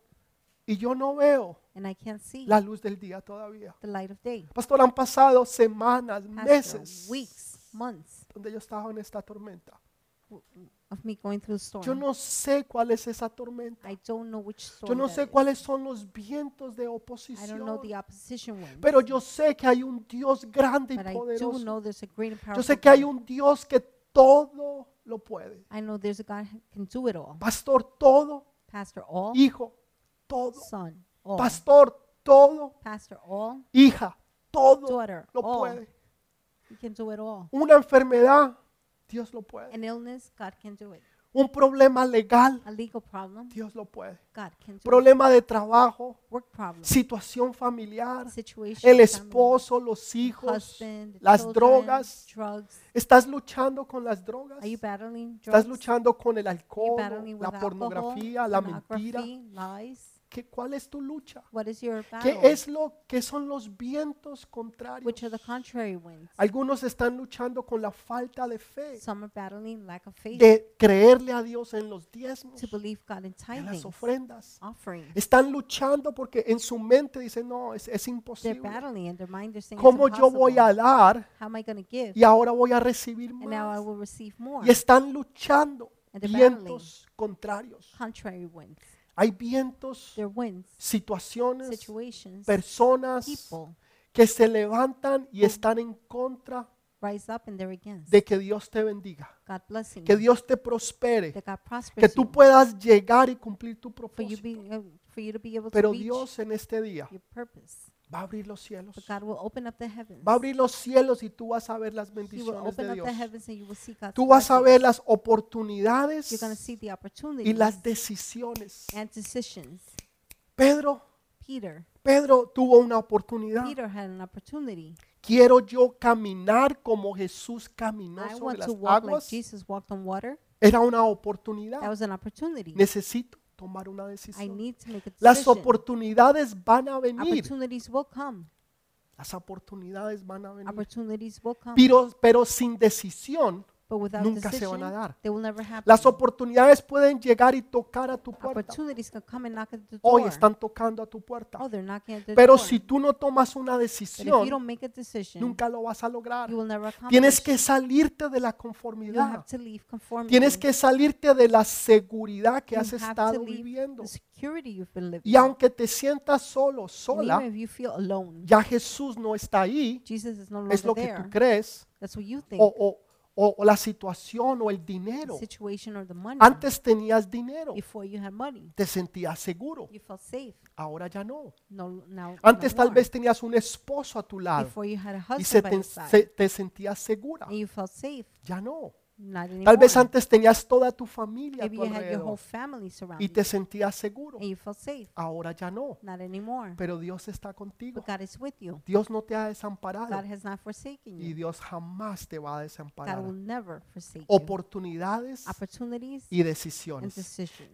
Y yo no veo And I can't see la luz del día todavía. the light of day. Pastor, han pasado semanas, Pastor, meses, weeks, months donde yo estaba en esta tormenta. of me going through the storm. Yo no sé cuál es esa tormenta. I don't know which storm Yo no that sé is. cuáles son los vientos de I don't know oposición. the opposition winds. Pero yo sé que hay un Dios grande y but I do poderoso. know there's a great and Yo powerful sé que hay God. un Dios que todo lo puede. I know there's a God who can do it all. Pastor, todo. Pastor, all. Hijo, todo. Son, all. Pastor, todo. Pastor, all. Hija, todo Daughter, lo all. puede. He can do it all. Una enfermedad, Dios lo puede. An illness, God can do it. Un problema legal, A legal problem, Dios lo puede. God can do it. Problema de trabajo, Work problem, situación familiar, situation, el family, esposo, los hijos, husband, las children, drogas. drugs. ¿Estás luchando con las drogas? Are you battling ¿Estás drugs? luchando con el alcohol, la pornografía, alcohol, la mentira? lies? ¿Qué, ¿Cuál es tu lucha? What is your ¿Qué battle? es lo que son los vientos contrarios? Which are the contrary winds? Algunos están luchando con la falta de fe, Some are battling lack of faith de creerle a Dios en los diezmos, to believe God in en las ofrendas. offering. Están luchando porque en su mente dicen, no, es, es They're imposible. battling in their mind. They're saying, ¿Cómo it's yo voy a dar How am I going to give? y ahora voy a recibir And now I más? will receive more. Y están luchando And they're vientos contrarios. Contrary winds. Hay vientos, situaciones, personas que se levantan y están en contra rise up and they're against. de que Dios te bendiga, que. Dios te prospere, que tú puedas llegar y cumplir tu propósito. uh, Pero Dios en este día. Va a abrir los cielos. God will open up the heavens. Va a abrir los cielos y tú vas a ver las bendiciones de Dios. Tú vas a ver las oportunidades You're going to see the y opportunities las decisiones. and decisions. Pedro, Peter, Pedro tuvo una oportunidad. Peter had an opportunity. Quiero yo caminar como Jesús caminó I sobre want las to walk like aguas. Jesus walked on water. Era una That oportunidad. was an opportunity. Necesito tomar una decisión. Las oportunidades van a venir. Opportunities will come. Las oportunidades van a venir. Opportunities will come. Pero, pero sin decisión, But without nunca se decision, van a dar. they will never happen. las oportunidades pueden llegar y tocar a tu puerta. Hoy están tocando a tu puerta. Oh, they're knocking at the Pero door. si tú no tomas una But if you decisión, decision, nunca lo vas a lograr. you will never accomplish. Tienes que salirte de la You have conformidad. to leave conformity. Tienes que salirte de la seguridad que You has estado viviendo. Y aunque te sientas solo, sola, alone, ya Jesús no está ahí, no es lo que there. tú crees, That's what you think. o, o- o- o la situación o el dinero. Antes tenías dinero, Before you had money, te sentías seguro, you felt safe. ahora ya no. Antes tal vez tenías un esposo a tu lado Before you had a y husband se te, se- te sentías segura, and you felt safe. ya no. Not. Tal vez antes tenías toda tu familia a tu alrededor y te sentías seguro, ahora ya no. Pero Dios está contigo. Dios no te ha desamparado y. Dios jamás te va a desamparar. will never forsake you. Oportunidades y decisiones.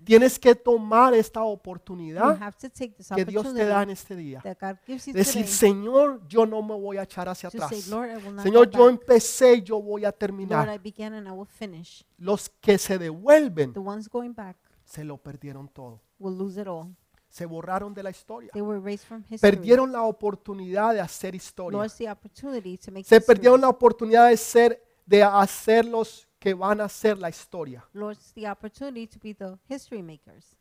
Tienes que tomar esta oportunidad que Dios te da en este día. Decir, Señor, yo no me voy a echar hacia atrás. Señor, yo empecé y yo voy a terminar. Will finish. Los que se devuelven The ones going back se lo perdieron todo. will lose it all. Se borraron de la historia. They were erased from history. Perdieron la oportunidad de hacer historia. Lost the opportunity to make Se history. perdieron la oportunidad de ser, de hacer los que van a hacer la historia. Lost the opportunity to be the history makers.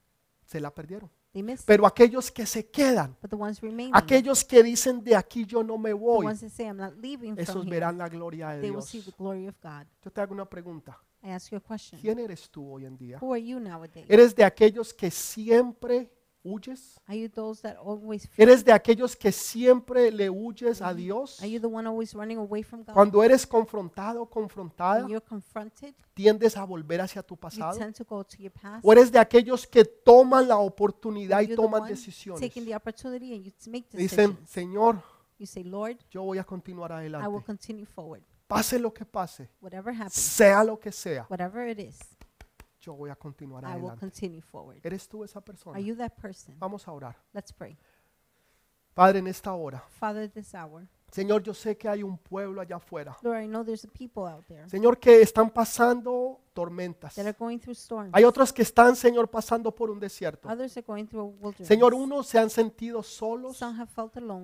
Se la perdieron. Pero aquellos que se quedan, aquellos que dicen de aquí yo no me voy, esos verán la gloria de Dios. Yo te hago una pregunta. ¿Quién eres tú hoy en día? ¿Eres de aquellos que siempre huyes? Are you those that always fear? ¿Eres de aquellos que siempre le huyes a Dios? Are you the one always running away from God? Cuando eres confrontado o confrontada, When you're confronted, tiendes a volver hacia tu you pasado. tend to go to your past. ¿O eres de aquellos que toman la oportunidad y You're the toman one decisiones? taking the opportunity and you t- make Dicen, decisions. Señor, You say, Lord, yo voy a continuar I will adelante. continue forward. Pase lo que pase, Whatever happens, sea lo que sea, whatever it is, yo voy a continuar I will adelante. continue forward. ¿Eres tú esa persona? Are you that person? Vamos a orar. Let's pray. Padre, en esta hora, Father, this hour, Señor, yo sé que hay un pueblo allá afuera. Lord, I know there's a people out there Señor, que están pasando tormentas. that are going through storms. Hay otros que están, Señor, pasando por un desierto. Señor, unos se han sentido solos,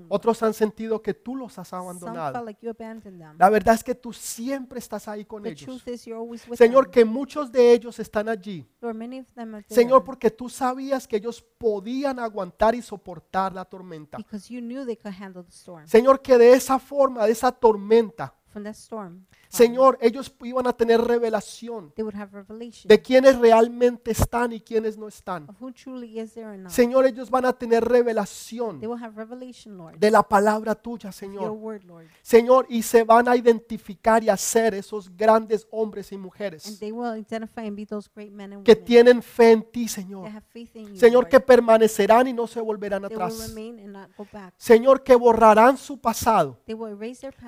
otros han sentido que tú los has abandonado. La verdad es que tú siempre estás ahí con The ellos. Señor, que muchos de ellos están allí. Señor, porque tú sabías que ellos podían aguantar y soportar la tormenta. because you knew they could handle the storm. Señor, que de esa forma, de esa tormenta, Señor, ellos iban a tener revelación de quiénes realmente están y quiénes no están. Señor, ellos van a tener revelación de la palabra tuya, Señor. Señor, y se van a identificar y hacer esos grandes hombres y mujeres que tienen fe en ti, Señor. Señor, que permanecerán y no se volverán atrás. Señor, que borrarán su pasado,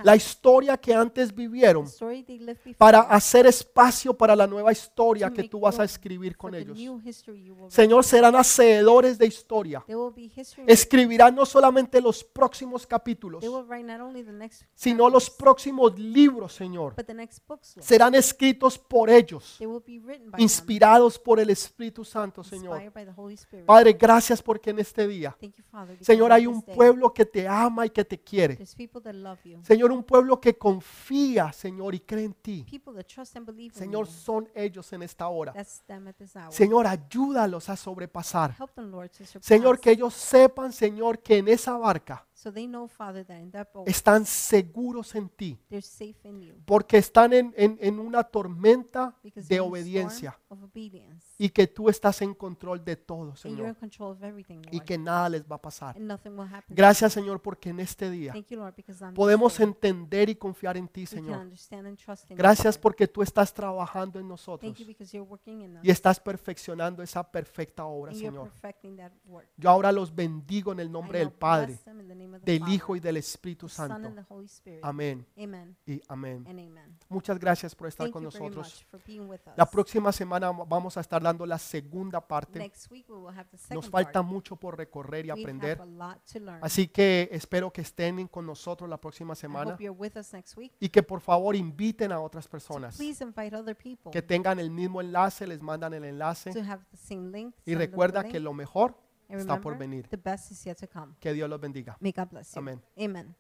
la historia que antes vivieron, para hacer espacio para la nueva historia to que tú vas a escribir con ellos. Señor, serán hacedores de historia. Escribirán no solamente los próximos capítulos, sino los próximos libros, Señor. Serán escritos por ellos, inspirados por el Espíritu Santo, Señor. Padre, gracias porque en este día, Señor, hay un pueblo que te ama y que te quiere. Señor, un pueblo que confía, Señor, y cree en ti. Señor, son ellos en esta hora. Señor, ayúdalos a sobrepasar. Señor, que ellos sepan, Señor, que en esa barca So they know, Father, that in that boat, están seguros en ti, they're safe in you. porque están en, en- en una tormenta Because de in a obediencia storm of obedience. y que tú estás en control de todo, And you're Señor, in control of everything, y Lord. que nada les va a pasar. And nothing will happen. to Gracias, Señor, porque en este día. Thank you, Lord, because podemos day, entender y confiar en ti, we can Señor. understand and trust in you, Gracias porque tú estás trabajando en nosotros Thank you because you're working in us. y estás perfeccionando esa perfecta obra, and you're Señor. perfecting that work. Yo ahora los bendigo en el I nombre now del Padre, bless them in the name of the del Hijo y del Espíritu Santo. Amén y amén. Muchas gracias por estar Thank con you very nosotros. much for being with us. La próxima semana vamos a estar dando la segunda parte. Nos falta mucho por recorrer y aprender. Así que espero que estén con nosotros la próxima semana y que por favor inviten a otras So personas que tengan el mismo enlace, les mandan el enlace y recuerda que lo mejor And está por remember, venir. The best is yet to come. Que Dios los bendiga. May God bless you. Amén. Amen.